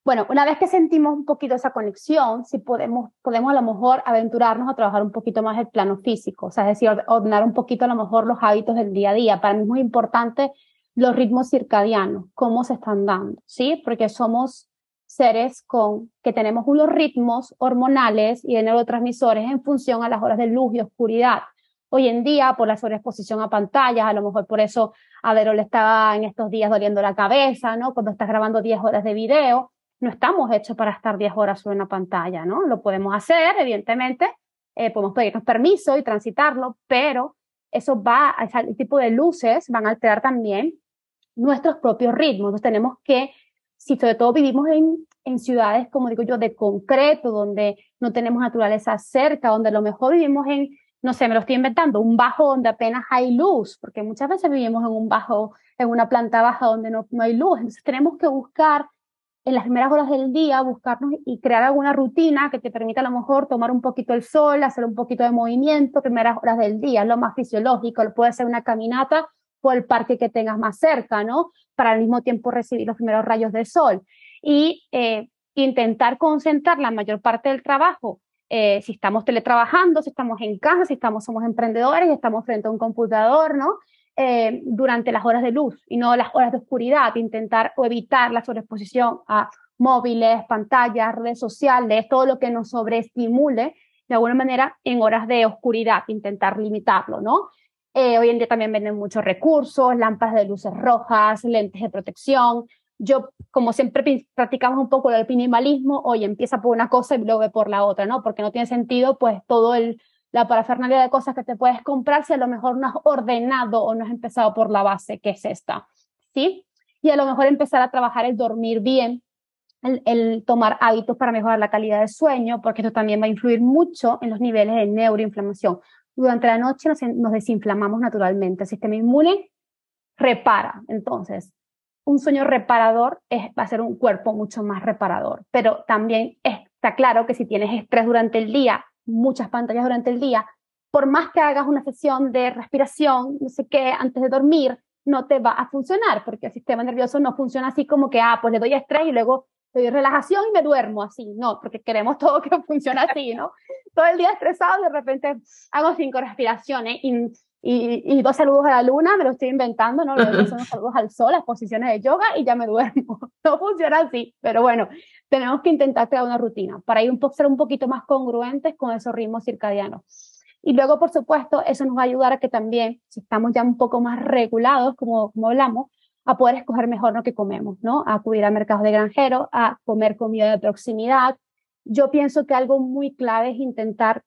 Bueno, una vez que sentimos un poquito esa conexión, si podemos, podemos a lo mejor aventurarnos a trabajar un poquito más el plano físico, o sea, es decir, ordenar un poquito a lo mejor los hábitos del día a día. Para mí es muy importante los ritmos circadianos, cómo se están dando, ¿sí? Porque somos seres con que tenemos unos ritmos hormonales y de neurotransmisores en función a las horas de luz y oscuridad. Hoy en día, por la sobreexposición a pantallas, a lo mejor por eso a Vero le estaba en estos días doliendo la cabeza, ¿no? Cuando estás grabando 10 horas de video, no estamos hechos para estar 10 horas sobre una pantalla, ¿no? Lo podemos hacer, evidentemente, eh, podemos pedirnos permiso y transitarlo, pero eso va, ese tipo de luces van a alterar también nuestros propios ritmos. Entonces tenemos que si sobre todo vivimos en, en ciudades, como digo yo, de concreto, donde no tenemos naturaleza cerca, donde a lo mejor vivimos en, no sé, me lo estoy inventando, un bajo donde apenas hay luz, porque muchas veces vivimos en un bajo, en una planta baja donde no, no hay luz. Entonces tenemos que buscar en las primeras horas del día, buscarnos y crear alguna rutina que te permita a lo mejor tomar un poquito el sol, hacer un poquito de movimiento, primeras horas del día, lo más fisiológico, puede ser una caminata o el parque que tengas más cerca, ¿no? Para al mismo tiempo recibir los primeros rayos del sol. Y eh, intentar concentrar la mayor parte del trabajo, eh, si estamos teletrabajando, si estamos en casa, si estamos, somos emprendedores y estamos frente a un computador, ¿no? Eh, durante las horas de luz y no las horas de oscuridad, intentar o evitar la sobreexposición a móviles, pantallas, redes sociales, todo lo que nos sobreestimule de alguna manera en horas de oscuridad, intentar limitarlo, ¿no? Eh, hoy en día también venden muchos recursos, lámparas de luces rojas, lentes de protección. Yo, como siempre practicamos un poco el minimalismo, hoy empieza por una cosa y luego por la otra, ¿no? Porque no tiene sentido, pues, todo el, la parafernalia de cosas que te puedes comprar si a lo mejor no has ordenado o no has empezado por la base, que es esta, ¿sí? Y a lo mejor empezar a trabajar el dormir bien, el, tomar hábitos para mejorar la calidad del sueño, porque esto también va a influir mucho en los niveles de neuroinflamación durante la noche nos, desinflamamos naturalmente. El sistema inmune repara. Entonces, un sueño reparador es, va a ser un cuerpo mucho más reparador. Pero también está claro que si tienes estrés durante el día, muchas pantallas durante el día, por más que hagas una sesión de respiración, no sé qué, antes de dormir, no te va a funcionar porque el sistema nervioso no funciona así como que, ah, pues le doy estrés y luego le doy relajación y me duermo así. No, porque queremos todo que funcione así, ¿no? todo el día estresado, de repente hago cinco respiraciones y, y, dos saludos a la luna, me lo estoy inventando, ¿no? Los son los saludos al sol, las posiciones de yoga y ya me duermo. No funciona así, pero bueno, tenemos que intentar crear una rutina para ir un poco, ser un poquito más congruentes con esos ritmos circadianos. Y luego, por supuesto, eso nos va a ayudar a que también, si estamos ya un poco más regulados, como, como hablamos, a poder escoger mejor lo que comemos, ¿no? A acudir a mercados de granjero, a comer comida de proximidad, yo pienso que algo muy clave es intentar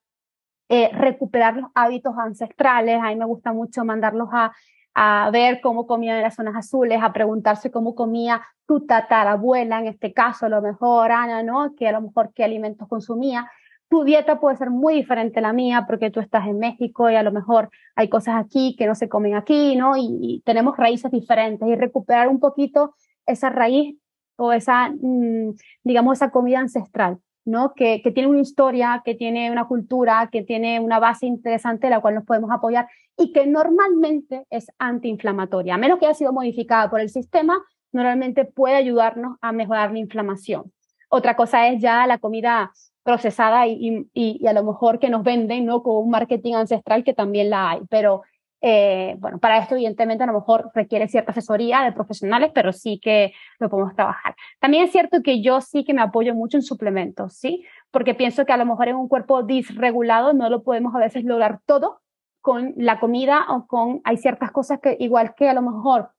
eh, recuperar los hábitos ancestrales. A mí me gusta mucho mandarlos a, a ver cómo comían en las zonas azules, a preguntarse cómo comía tu tatarabuela, en este caso, a lo mejor Ana, ¿no? Que a lo mejor qué alimentos consumía. Tu dieta puede ser muy diferente a la mía porque tú estás en México y a lo mejor hay cosas aquí que no se comen aquí, ¿no? Y, tenemos raíces diferentes y recuperar un poquito esa raíz o esa, mm, digamos, esa comida ancestral. ¿No? Que, que, tiene una historia, que tiene una cultura, que tiene una base interesante de la cual nos podemos apoyar y que normalmente es antiinflamatoria. A menos que haya sido modificada por el sistema, normalmente puede ayudarnos a mejorar la inflamación. Otra cosa es ya la comida procesada y, y, a lo mejor que nos venden, ¿no? Con un marketing ancestral que también la hay, pero eh, bueno, para esto evidentemente a lo mejor requiere cierta asesoría de profesionales, pero sí que lo podemos trabajar. También es cierto que yo sí que me apoyo mucho en suplementos, ¿sí? Porque pienso que a lo mejor en un cuerpo disregulado no lo podemos a veces lograr todo con la comida o con, hay ciertas cosas que igual que a lo mejor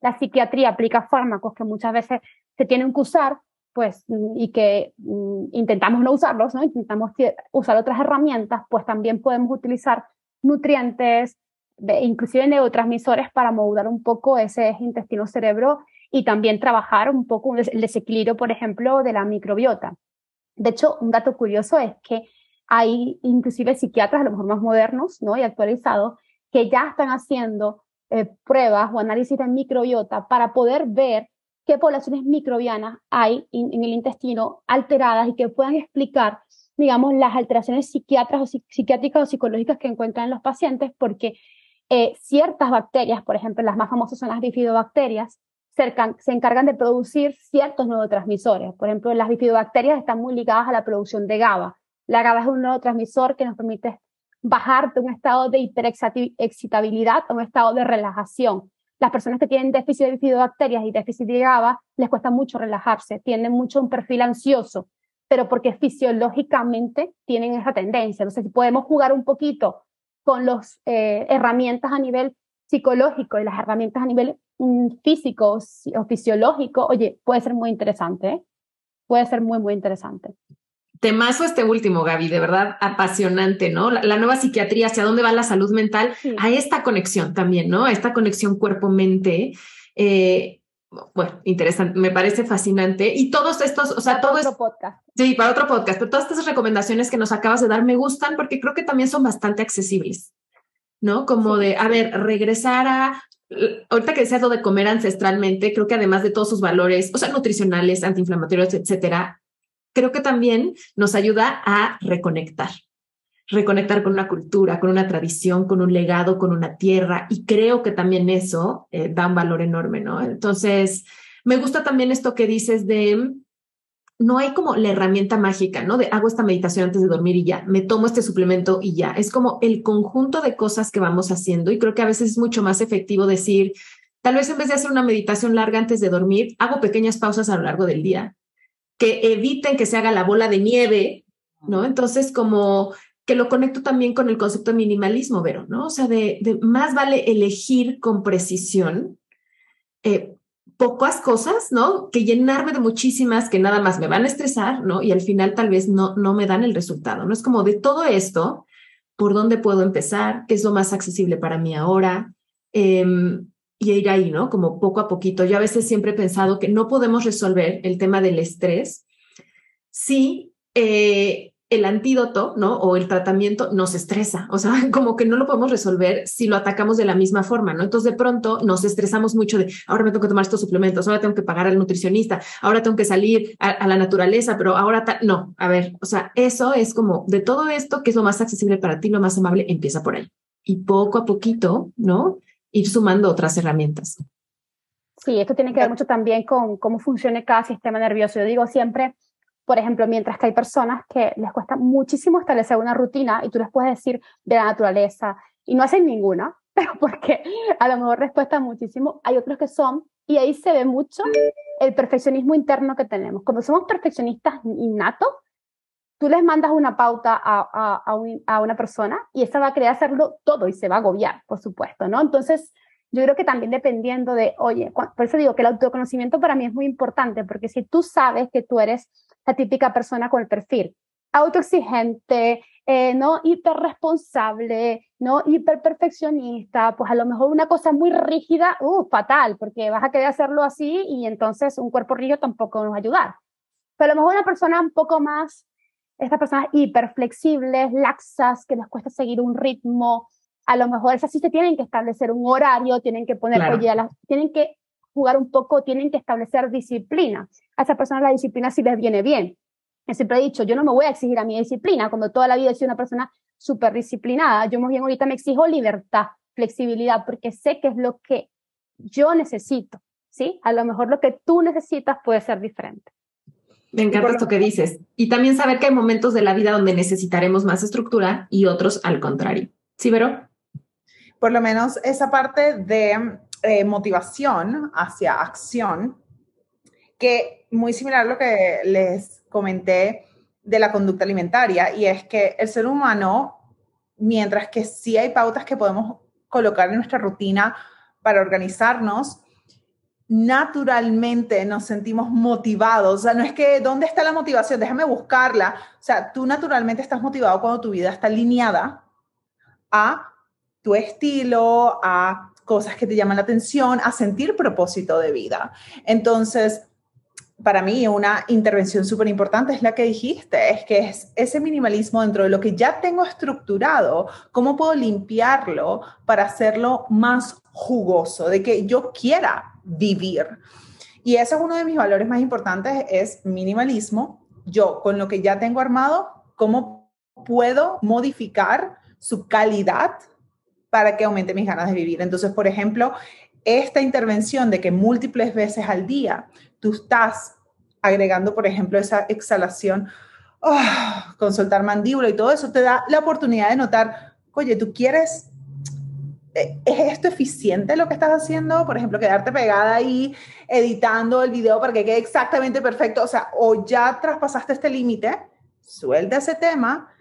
la psiquiatría aplica fármacos que muchas veces se tienen que usar, pues, y que mm, intentamos no usarlos, ¿no? Intentamos usar otras herramientas, pues también podemos utilizar nutrientes, inclusive neurotransmisores para modular un poco ese intestino-cerebro y también trabajar un poco el desequilibrio, por ejemplo, de la microbiota. De hecho, un dato curioso es que hay inclusive psiquiatras, a lo mejor más modernos ¿no? y actualizados, que ya están haciendo eh, pruebas o análisis de microbiota para poder ver qué poblaciones microbianas hay en, en el intestino alteradas y que puedan explicar digamos, las alteraciones psiquiátricas o psiquiátricas o psicológicas que encuentran en los pacientes, porque eh, ciertas bacterias, por ejemplo, las más famosas son las bifidobacterias, se encargan de producir ciertos neurotransmisores. Por ejemplo, las bifidobacterias están muy ligadas a la producción de GABA. La GABA es un neurotransmisor que nos permite bajar de un estado de hiperexcitabilidad a un estado de relajación. Las personas que tienen déficit de bifidobacterias y déficit de GABA les cuesta mucho relajarse, tienen mucho un perfil ansioso, pero porque fisiológicamente tienen esa tendencia. Entonces, si podemos jugar un poquito con las eh, herramientas a nivel psicológico y las herramientas a nivel mm, físico o fisiológico, oye, puede ser muy interesante, ¿eh? puede ser muy, muy interesante. Temazo este último, Gaby, de verdad apasionante, ¿no? La, nueva psiquiatría, hacia dónde va la salud mental, a esta conexión también, ¿no? A esta conexión cuerpo-mente. Eh, bueno, interesante, me parece fascinante. Y todos estos, o sea, para Otro podcast. Sí, para otro podcast, pero todas estas recomendaciones que nos acabas de dar me gustan porque creo que también son bastante accesibles, ¿no? Como de, a ver, regresar a. Ahorita que decías lo de comer ancestralmente, creo que además de todos sus valores, o sea, nutricionales, antiinflamatorios, etcétera, creo que también nos ayuda a reconectar, reconectar con una cultura, con una tradición, con un legado, con una tierra. Y creo que también eso eh, da un valor enorme, ¿no? Entonces, me gusta también esto que dices de, no hay como la herramienta mágica, ¿no? De hago esta meditación antes de dormir y ya, me tomo este suplemento y ya. Es como el conjunto de cosas que vamos haciendo y creo que a veces es mucho más efectivo decir, tal vez en vez de hacer una meditación larga antes de dormir, hago pequeñas pausas a lo largo del día que eviten que se haga la bola de nieve, ¿no? Entonces, como que lo conecto también con el concepto de minimalismo, Vero, ¿no? O sea, de, más vale elegir con precisión eh, pocas cosas, ¿no? Que llenarme de muchísimas que nada más me van a estresar, ¿no? Y al final tal vez no, no me dan el resultado, ¿no? Es como de todo esto, ¿por dónde puedo empezar? ¿Qué es lo más accesible para mí ahora? Em, y ir ahí, ¿no? Como poco a poquito. Yo a veces siempre he pensado que no podemos resolver el tema del estrés si eh, el antídoto, ¿no? O el tratamiento nos estresa, o sea, como que no lo podemos resolver si lo atacamos de la misma forma, ¿no? Entonces de pronto nos estresamos mucho de, ahora me tengo que tomar estos suplementos, ahora tengo que pagar al nutricionista, ahora tengo que salir a, la naturaleza, pero ahora no, a ver, o sea, eso es como de todo esto, que es lo más accesible para ti, lo más amable, empieza por ahí. Y poco a poquito, ¿no? Ir sumando otras herramientas. Sí, esto tiene que ver mucho también con cómo funciona cada sistema nervioso. Yo digo siempre, por ejemplo, mientras que hay personas que les cuesta muchísimo establecer una rutina y tú les puedes decir de la naturaleza y no hacen ninguna, pero porque a lo mejor les cuesta muchísimo, hay otros que son, y ahí se ve mucho el perfeccionismo interno que tenemos. Como somos perfeccionistas innatos, tú les mandas una pauta a, a, a, una persona y esa va a querer hacerlo todo y se va a agobiar, por supuesto, ¿no? Entonces, yo creo que también dependiendo de, oye, por eso digo que el autoconocimiento para mí es muy importante, porque si tú sabes que tú eres la típica persona con el perfil autoexigente, eh, ¿no? Hiperresponsable, ¿no? Hiperperfeccionista, pues a lo mejor una cosa muy rígida, uh, fatal, porque vas a querer hacerlo así y entonces un cuerpo rígido tampoco nos va a ayudar. Pero a lo mejor una persona un poco más, estas personas hiperflexibles, laxas, que les cuesta seguir un ritmo, a lo mejor esas sí se tienen que establecer un horario, tienen que poner, tienen que jugar un poco, tienen que establecer disciplina. A esas personas la disciplina sí les viene bien. Yo siempre he dicho, yo no me voy a exigir a mi disciplina, cuando toda la vida he sido una persona súper disciplinada, yo más bien ahorita me exijo libertad, flexibilidad, porque sé que es lo que yo necesito, ¿sí? A lo mejor lo que tú necesitas puede ser diferente. Me encanta esto que dices. Y también saber que hay momentos de la vida donde necesitaremos más estructura y otros al contrario. ¿Sí, Vero? Por lo menos esa parte de eh, motivación hacia acción, que muy similar a lo que les comenté de la conducta alimentaria, y es que el ser humano, mientras que sí hay pautas que podemos colocar en nuestra rutina para organizarnos, naturalmente nos sentimos motivados. O sea, no es que, ¿dónde está la motivación? Déjame buscarla. O sea, tú naturalmente estás motivado cuando tu vida está alineada a tu estilo, a cosas que te llaman la atención, a sentir propósito de vida. Entonces, para mí una intervención súper importante es la que dijiste, es que es ese minimalismo dentro de lo que ya tengo estructurado, cómo puedo limpiarlo para hacerlo más jugoso, de que yo quiera vivir. Y ese es uno de mis valores más importantes, es minimalismo. Yo, con lo que ya tengo armado, ¿cómo puedo modificar su calidad para que aumente mis ganas de vivir? Entonces, por ejemplo, esta intervención de que múltiples veces al día tú estás agregando, por ejemplo, esa exhalación oh, con soltar mandíbula y todo eso, te da la oportunidad de notar, oye, tú quieres ¿Es esto eficiente lo que estás haciendo? Por ejemplo, quedarte pegada ahí editando el video para que quede exactamente perfecto. O sea, o ya traspasaste este límite, suelta ese tema,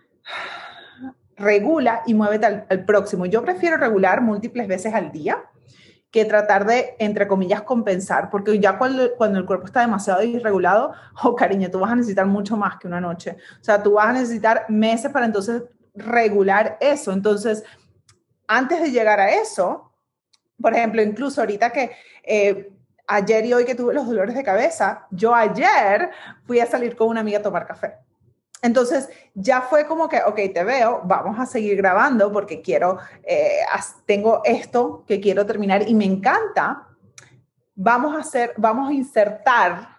regula y muévete al, al, próximo. Yo prefiero regular múltiples veces al día que tratar de, entre comillas, compensar, porque ya cuando, cuando el cuerpo está demasiado irregulado, oh cariño, tú vas a necesitar mucho más que una noche. O sea, tú vas a necesitar meses para entonces regular eso. Entonces, antes de llegar a eso, por ejemplo, incluso ahorita que eh, ayer y hoy que tuve los dolores de cabeza, yo ayer fui a salir con una amiga a tomar café. Entonces ya fue como que, ok, te veo, vamos a seguir grabando porque quiero, eh, tengo esto que quiero terminar y me encanta. Vamos a hacer, vamos a insertar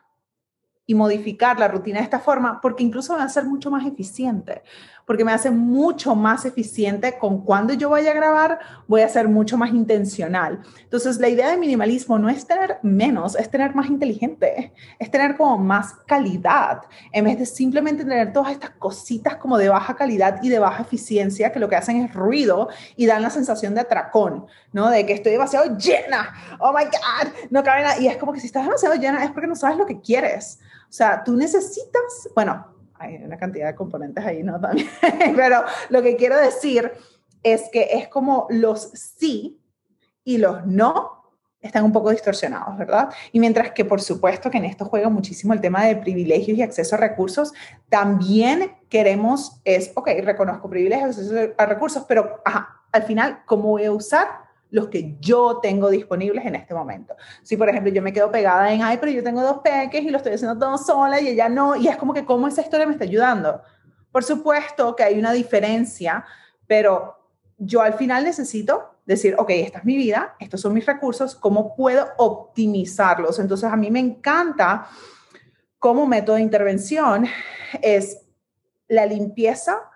y modificar la rutina de esta forma porque incluso va a ser mucho más eficiente porque me hace mucho más eficiente con cuando yo vaya a grabar, voy a ser mucho más intencional. Entonces, la idea de minimalismo no es tener menos, es tener más inteligente, es tener como más calidad, en vez de simplemente tener todas estas cositas como de baja calidad y de baja eficiencia que lo que hacen es ruido y dan la sensación de atracón, ¿no? De que estoy demasiado llena, oh my God, no cabe nada. Y es como que si estás demasiado llena es porque no sabes lo que quieres. O sea, tú necesitas, bueno, hay una cantidad de componentes ahí, ¿no? También. Pero lo que quiero decir es que es como los sí y los no están un poco distorsionados, ¿verdad? Y mientras que por supuesto que en esto juega muchísimo el tema de privilegios y acceso a recursos, también queremos es, ok, reconozco privilegios, acceso a recursos, pero al final, ¿cómo voy a usar los que yo tengo disponibles en este momento. Si, por ejemplo, yo me quedo pegada en, ay, pero yo tengo dos peques y lo estoy haciendo todo sola y ella no, y es como que cómo esa historia me está ayudando. Por supuesto que hay una diferencia, pero yo al final necesito decir, ok, esta es mi vida, estos son mis recursos, ¿cómo puedo optimizarlos? Entonces, a mí me encanta como método de intervención es la limpieza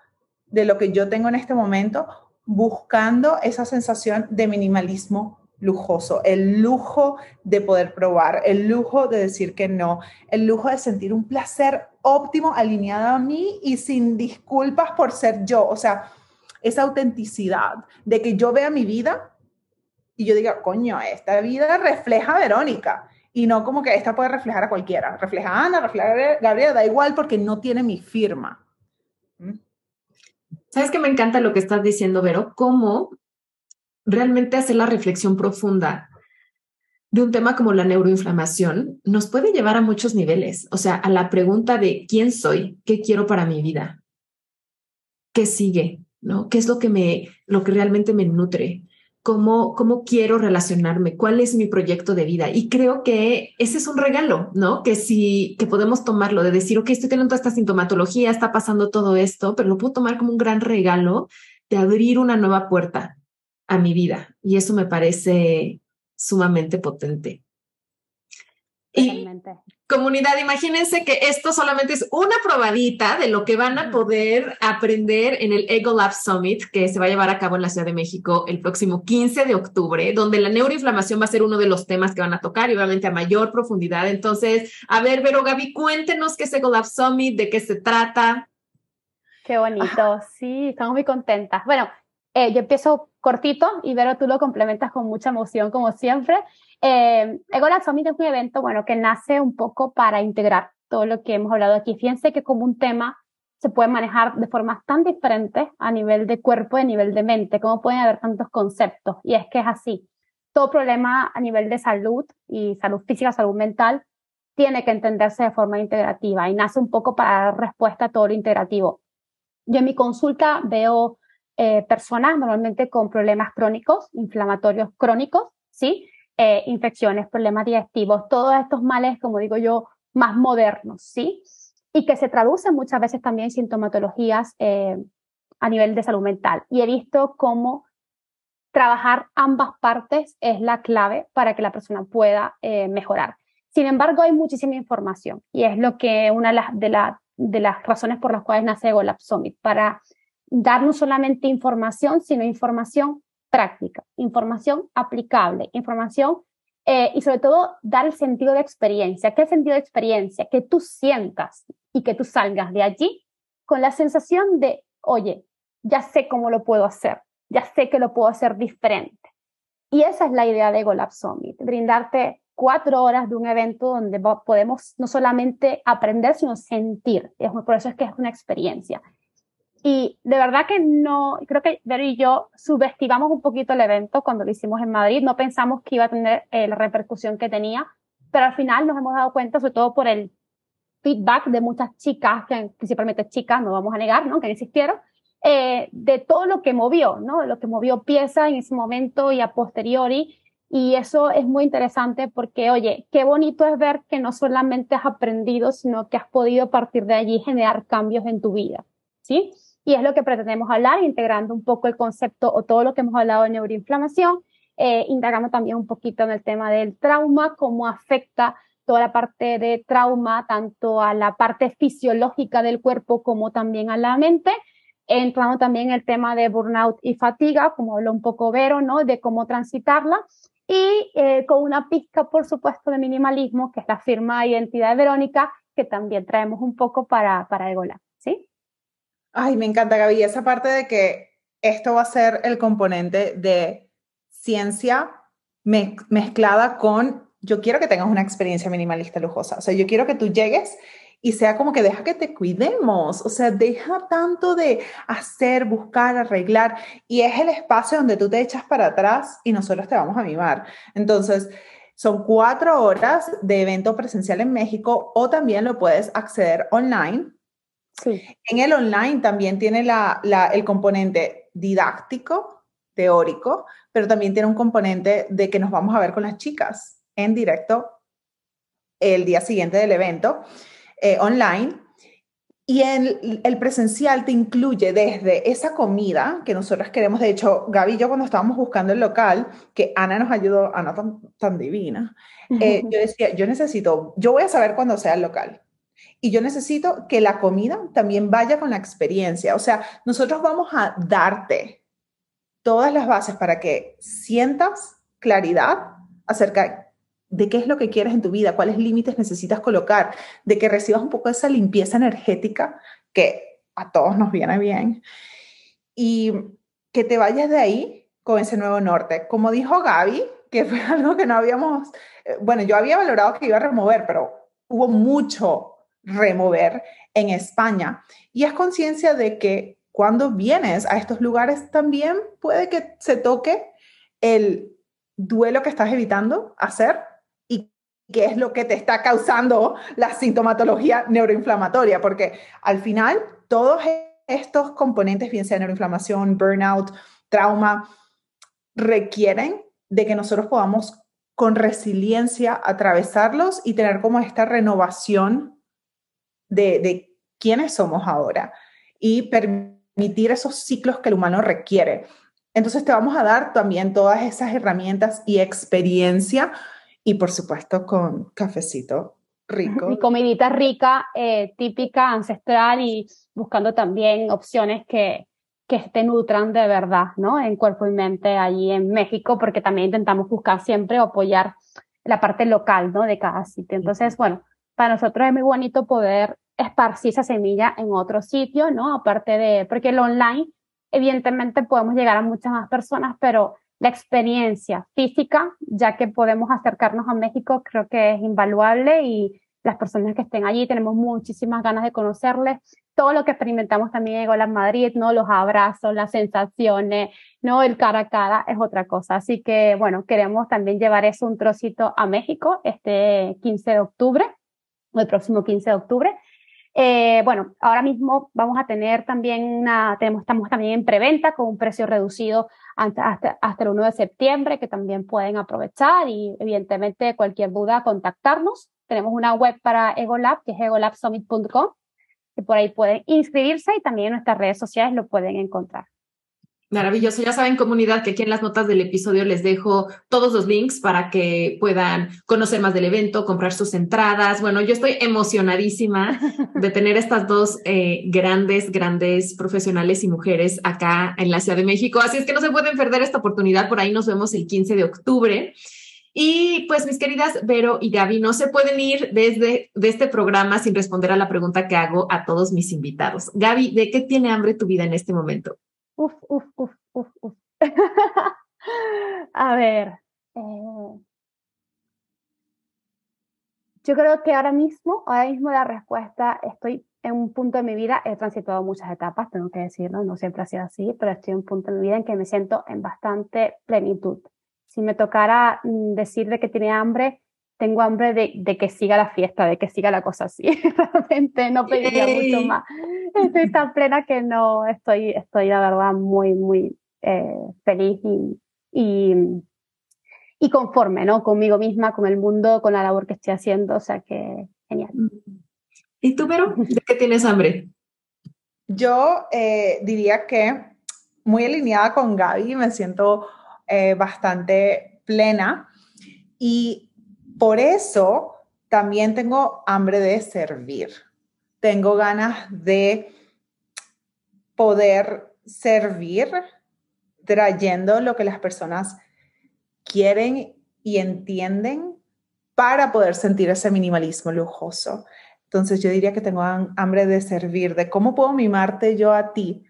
de lo que yo tengo en este momento buscando esa sensación de minimalismo lujoso, el lujo de poder probar, el lujo de decir que no, el lujo de sentir un placer óptimo alineado a mí y sin disculpas por ser yo, o sea, esa autenticidad de que yo vea mi vida y yo diga, coño, esta vida refleja a Verónica y no como que esta puede reflejar a cualquiera, refleja a Ana, refleja a Gabriela, da igual porque no tiene mi firma. ¿Mm? ¿Sabes que me encanta lo que estás diciendo, Vero? Cómo realmente hacer la reflexión profunda de un tema como la neuroinflamación nos puede llevar a muchos niveles, o sea, a la pregunta de quién soy, qué quiero para mi vida, qué sigue, ¿no? ¿Qué es lo que me lo que realmente me nutre? Cómo, cómo quiero relacionarme, cuál es mi proyecto de vida. Y creo que ese es un regalo, ¿no? Que si que podemos tomarlo de decir, ok, estoy teniendo toda esta sintomatología, está pasando todo esto, pero lo puedo tomar como un gran regalo de abrir una nueva puerta a mi vida. Y eso me parece sumamente potente. Y comunidad, imagínense que esto solamente es una probadita de lo que van a poder aprender en el Ego Lab Summit que se va a llevar a cabo en la Ciudad de México el próximo 15 de octubre, donde la neuroinflamación va a ser uno de los temas que van a tocar y obviamente a mayor profundidad. Entonces, a ver, Vero Gaby, cuéntenos qué es Ego Lab Summit, de qué se trata. Qué bonito, sí, estamos muy contentas. Bueno, eh, yo empiezo cortito y Vero, tú lo complementas con mucha emoción, como siempre. Eh, Egola Summit es un evento, bueno, que nace un poco para integrar todo lo que hemos hablado aquí. Fíjense que como un tema se puede manejar de formas tan diferentes a nivel de cuerpo y a nivel de mente, como pueden haber tantos conceptos. Y es que es así. Todo problema a nivel de salud y salud física, salud mental, tiene que entenderse de forma integrativa y nace un poco para dar respuesta a todo lo integrativo. Yo en mi consulta veo eh, personas normalmente con problemas crónicos, inflamatorios crónicos, ¿sí? Eh, infecciones, problemas digestivos, todos estos males, como digo yo, más modernos, ¿sí? Y que se traducen muchas veces también en sintomatologías eh, a nivel de salud mental. Y he visto cómo trabajar ambas partes es la clave para que la persona pueda mejorar. Sin embargo, hay muchísima información y es lo que una de las, de, de las razones por las cuales nace GoLab Summit, para dar no solamente información, sino información práctica, información aplicable, información eh, y sobre todo dar el sentido de experiencia. ¿Qué sentido de experiencia? Que tú sientas y que tú salgas de allí con la sensación de, oye, ya sé cómo lo puedo hacer, ya sé que lo puedo hacer diferente. Y esa es la idea de GoLab Summit, brindarte cuatro horas de un evento donde podemos no solamente aprender, sino sentir. Por eso es que es una experiencia. Y de verdad que no, creo que Vero y yo subestimamos un poquito el evento cuando lo hicimos en Madrid, no pensamos que iba a tener eh, la repercusión que tenía, pero al final nos hemos dado cuenta, sobre todo por el feedback de muchas chicas, que principalmente chicas, no vamos a negar, ¿no? Que existieron, eh, de todo lo que movió, ¿no? Lo que movió pieza en ese momento y a posteriori. Y eso es muy interesante porque, oye, qué bonito es ver que no solamente has aprendido, sino que has podido a partir de allí generar cambios en tu vida, ¿sí? Y es lo que pretendemos hablar, integrando un poco el concepto o todo lo que hemos hablado de neuroinflamación, eh, integrando también un poquito en el tema del trauma, cómo afecta toda la parte de trauma, tanto a la parte fisiológica del cuerpo como también a la mente, entrando también en el tema de burnout y fatiga, como habló un poco Vero, ¿no? De cómo transitarla. Y eh, con una pizca, por supuesto, de minimalismo, que es la firma de identidad de Verónica, que también traemos un poco para, para Egola, ¿sí? Ay, me encanta, Gaby, esa parte de que esto va a ser el componente de ciencia mezclada con, yo quiero que tengas una experiencia minimalista lujosa, o sea, yo quiero que tú llegues y sea como que deja que te cuidemos, o sea, deja tanto de hacer, buscar, arreglar, y es el espacio donde tú te echas para atrás y nosotros te vamos a mimar. Entonces, son cuatro horas de evento presencial en México o también lo puedes acceder online en el online también tiene el componente didáctico, teórico, pero también tiene un componente de que nos vamos a ver con las chicas en directo el día siguiente del evento eh, online. Y el, el, presencial te incluye desde esa comida que nosotros queremos. De hecho, Gaby y yo cuando estábamos buscando el local, que Ana nos ayudó, Ana tan, tan divina, eh, yo decía, yo necesito, yo voy a saber cuándo sea el local. Y yo necesito que la comida también vaya con la experiencia. O sea, nosotros vamos a darte todas las bases para que sientas claridad acerca de qué es lo que quieres en tu vida, cuáles límites necesitas colocar, de que recibas un poco de esa limpieza energética que a todos nos viene bien y que te vayas de ahí con ese nuevo norte. Como dijo Gaby, que fue algo que no habíamos, eh, bueno, yo había valorado que iba a remover, pero hubo mucho remover en España. Y es conciencia de que cuando vienes a estos lugares también puede que se toque el duelo que estás evitando hacer y qué es lo que te está causando la sintomatología neuroinflamatoria, porque al final todos estos componentes, bien sea neuroinflamación, burnout, trauma, requieren de que nosotros podamos con resiliencia atravesarlos y tener como esta renovación de, quiénes somos ahora y permitir esos ciclos que el humano requiere. Entonces te vamos a dar también todas esas herramientas y experiencia y por supuesto con cafecito rico. Y comidita rica, eh, típica, ancestral y buscando también opciones que, que te nutran de verdad, ¿no? En cuerpo y mente allí en México, porque también intentamos buscar siempre apoyar la parte local, ¿no? De cada sitio. Entonces, bueno, para nosotros es muy bonito poder esparcir esa semilla en otro sitio, ¿no? Aparte de, porque el online, evidentemente podemos llegar a muchas más personas, pero la experiencia física, ya que podemos acercarnos a México, creo que es invaluable y las personas que estén allí tenemos muchísimas ganas de conocerles. Todo lo que experimentamos también en Gola Madrid, ¿no? Los abrazos, las sensaciones, ¿no? El cara a cara es otra cosa. Así que, bueno, queremos también llevar eso un trocito a México este 15 de octubre, el próximo 15 de octubre. Eh, bueno, ahora mismo vamos a tener también una, tenemos, estamos también en preventa con un precio reducido hasta, hasta, el 1 de septiembre que también pueden aprovechar y evidentemente cualquier duda contactarnos. Tenemos una web para EgoLab que es egolabsummit.com que por ahí pueden inscribirse y también en nuestras redes sociales lo pueden encontrar. Maravilloso. Ya saben, comunidad, que aquí en las notas del episodio les dejo todos los links para que puedan conocer más del evento, comprar sus entradas. Bueno, yo estoy emocionadísima de tener estas dos eh, grandes, grandes profesionales y mujeres acá en la Ciudad de México. Así es que no se pueden perder esta oportunidad. Por ahí nos vemos el 15 de octubre. Y pues mis queridas Vero y Gaby, no se pueden ir desde de este programa sin responder a la pregunta que hago a todos mis invitados. Gaby, ¿de qué tiene hambre tu vida en este momento? Uf, uf, uf, uf, uf. a ver. Eh, yo creo que ahora mismo, ahora mismo la respuesta, estoy en un punto de mi vida, he transitado muchas etapas, tengo que decirlo, no siempre ha sido así, pero estoy en un punto de mi vida en que me siento en bastante plenitud. Si me tocara mm, decir de que tiene hambre, tengo hambre de, de, que siga la fiesta, de que siga la cosa así. Realmente no pediría mucho más. Estoy tan plena que no estoy, estoy la verdad muy, muy eh, feliz y, y, y, conforme, ¿no? Conmigo misma, con el mundo, con la labor que estoy haciendo. O sea que genial. ¿Y tú, Vero? ¿De qué tienes hambre? Yo eh, diría que muy alineada con Gaby, me siento eh, bastante plena y por eso también tengo hambre de servir. Tengo ganas de poder servir trayendo lo que las personas quieren y entienden para poder sentir ese minimalismo lujoso. Entonces yo diría que tengo hambre de servir, de cómo puedo mimarte yo a ti.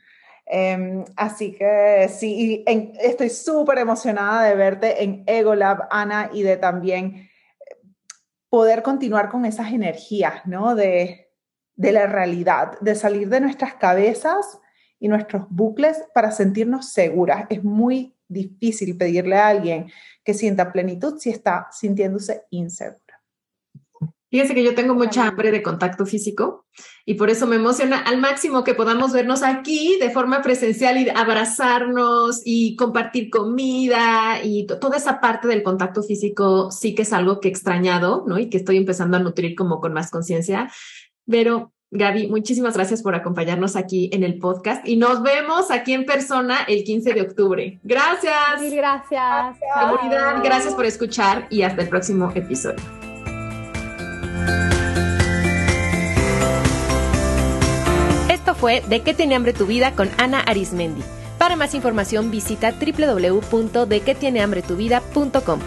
Em, así que sí, estoy súper emocionada de verte en EgoLab, Ana, y de también poder continuar con esas energías, ¿no? De, de la realidad, de salir de nuestras cabezas y nuestros bucles para sentirnos seguras. Es muy difícil pedirle a alguien que sienta plenitud si está sintiéndose inseguro. Fíjense que yo tengo mucha hambre de contacto físico y por eso me emociona al máximo que podamos vernos aquí de forma presencial y abrazarnos y compartir comida y toda esa parte del contacto físico sí que es algo que he extrañado, ¿no? Y que estoy empezando a nutrir como con más conciencia. Pero Gaby, muchísimas gracias por acompañarnos aquí en el podcast y nos vemos aquí en persona el 15 de octubre. Gracias. Mil gracias. Comunidad, gracias por escuchar y hasta el próximo episodio. Fue De qué tiene hambre tu vida con Ana Arismendi. Para más información visita www.dequetienehambretuvida.com.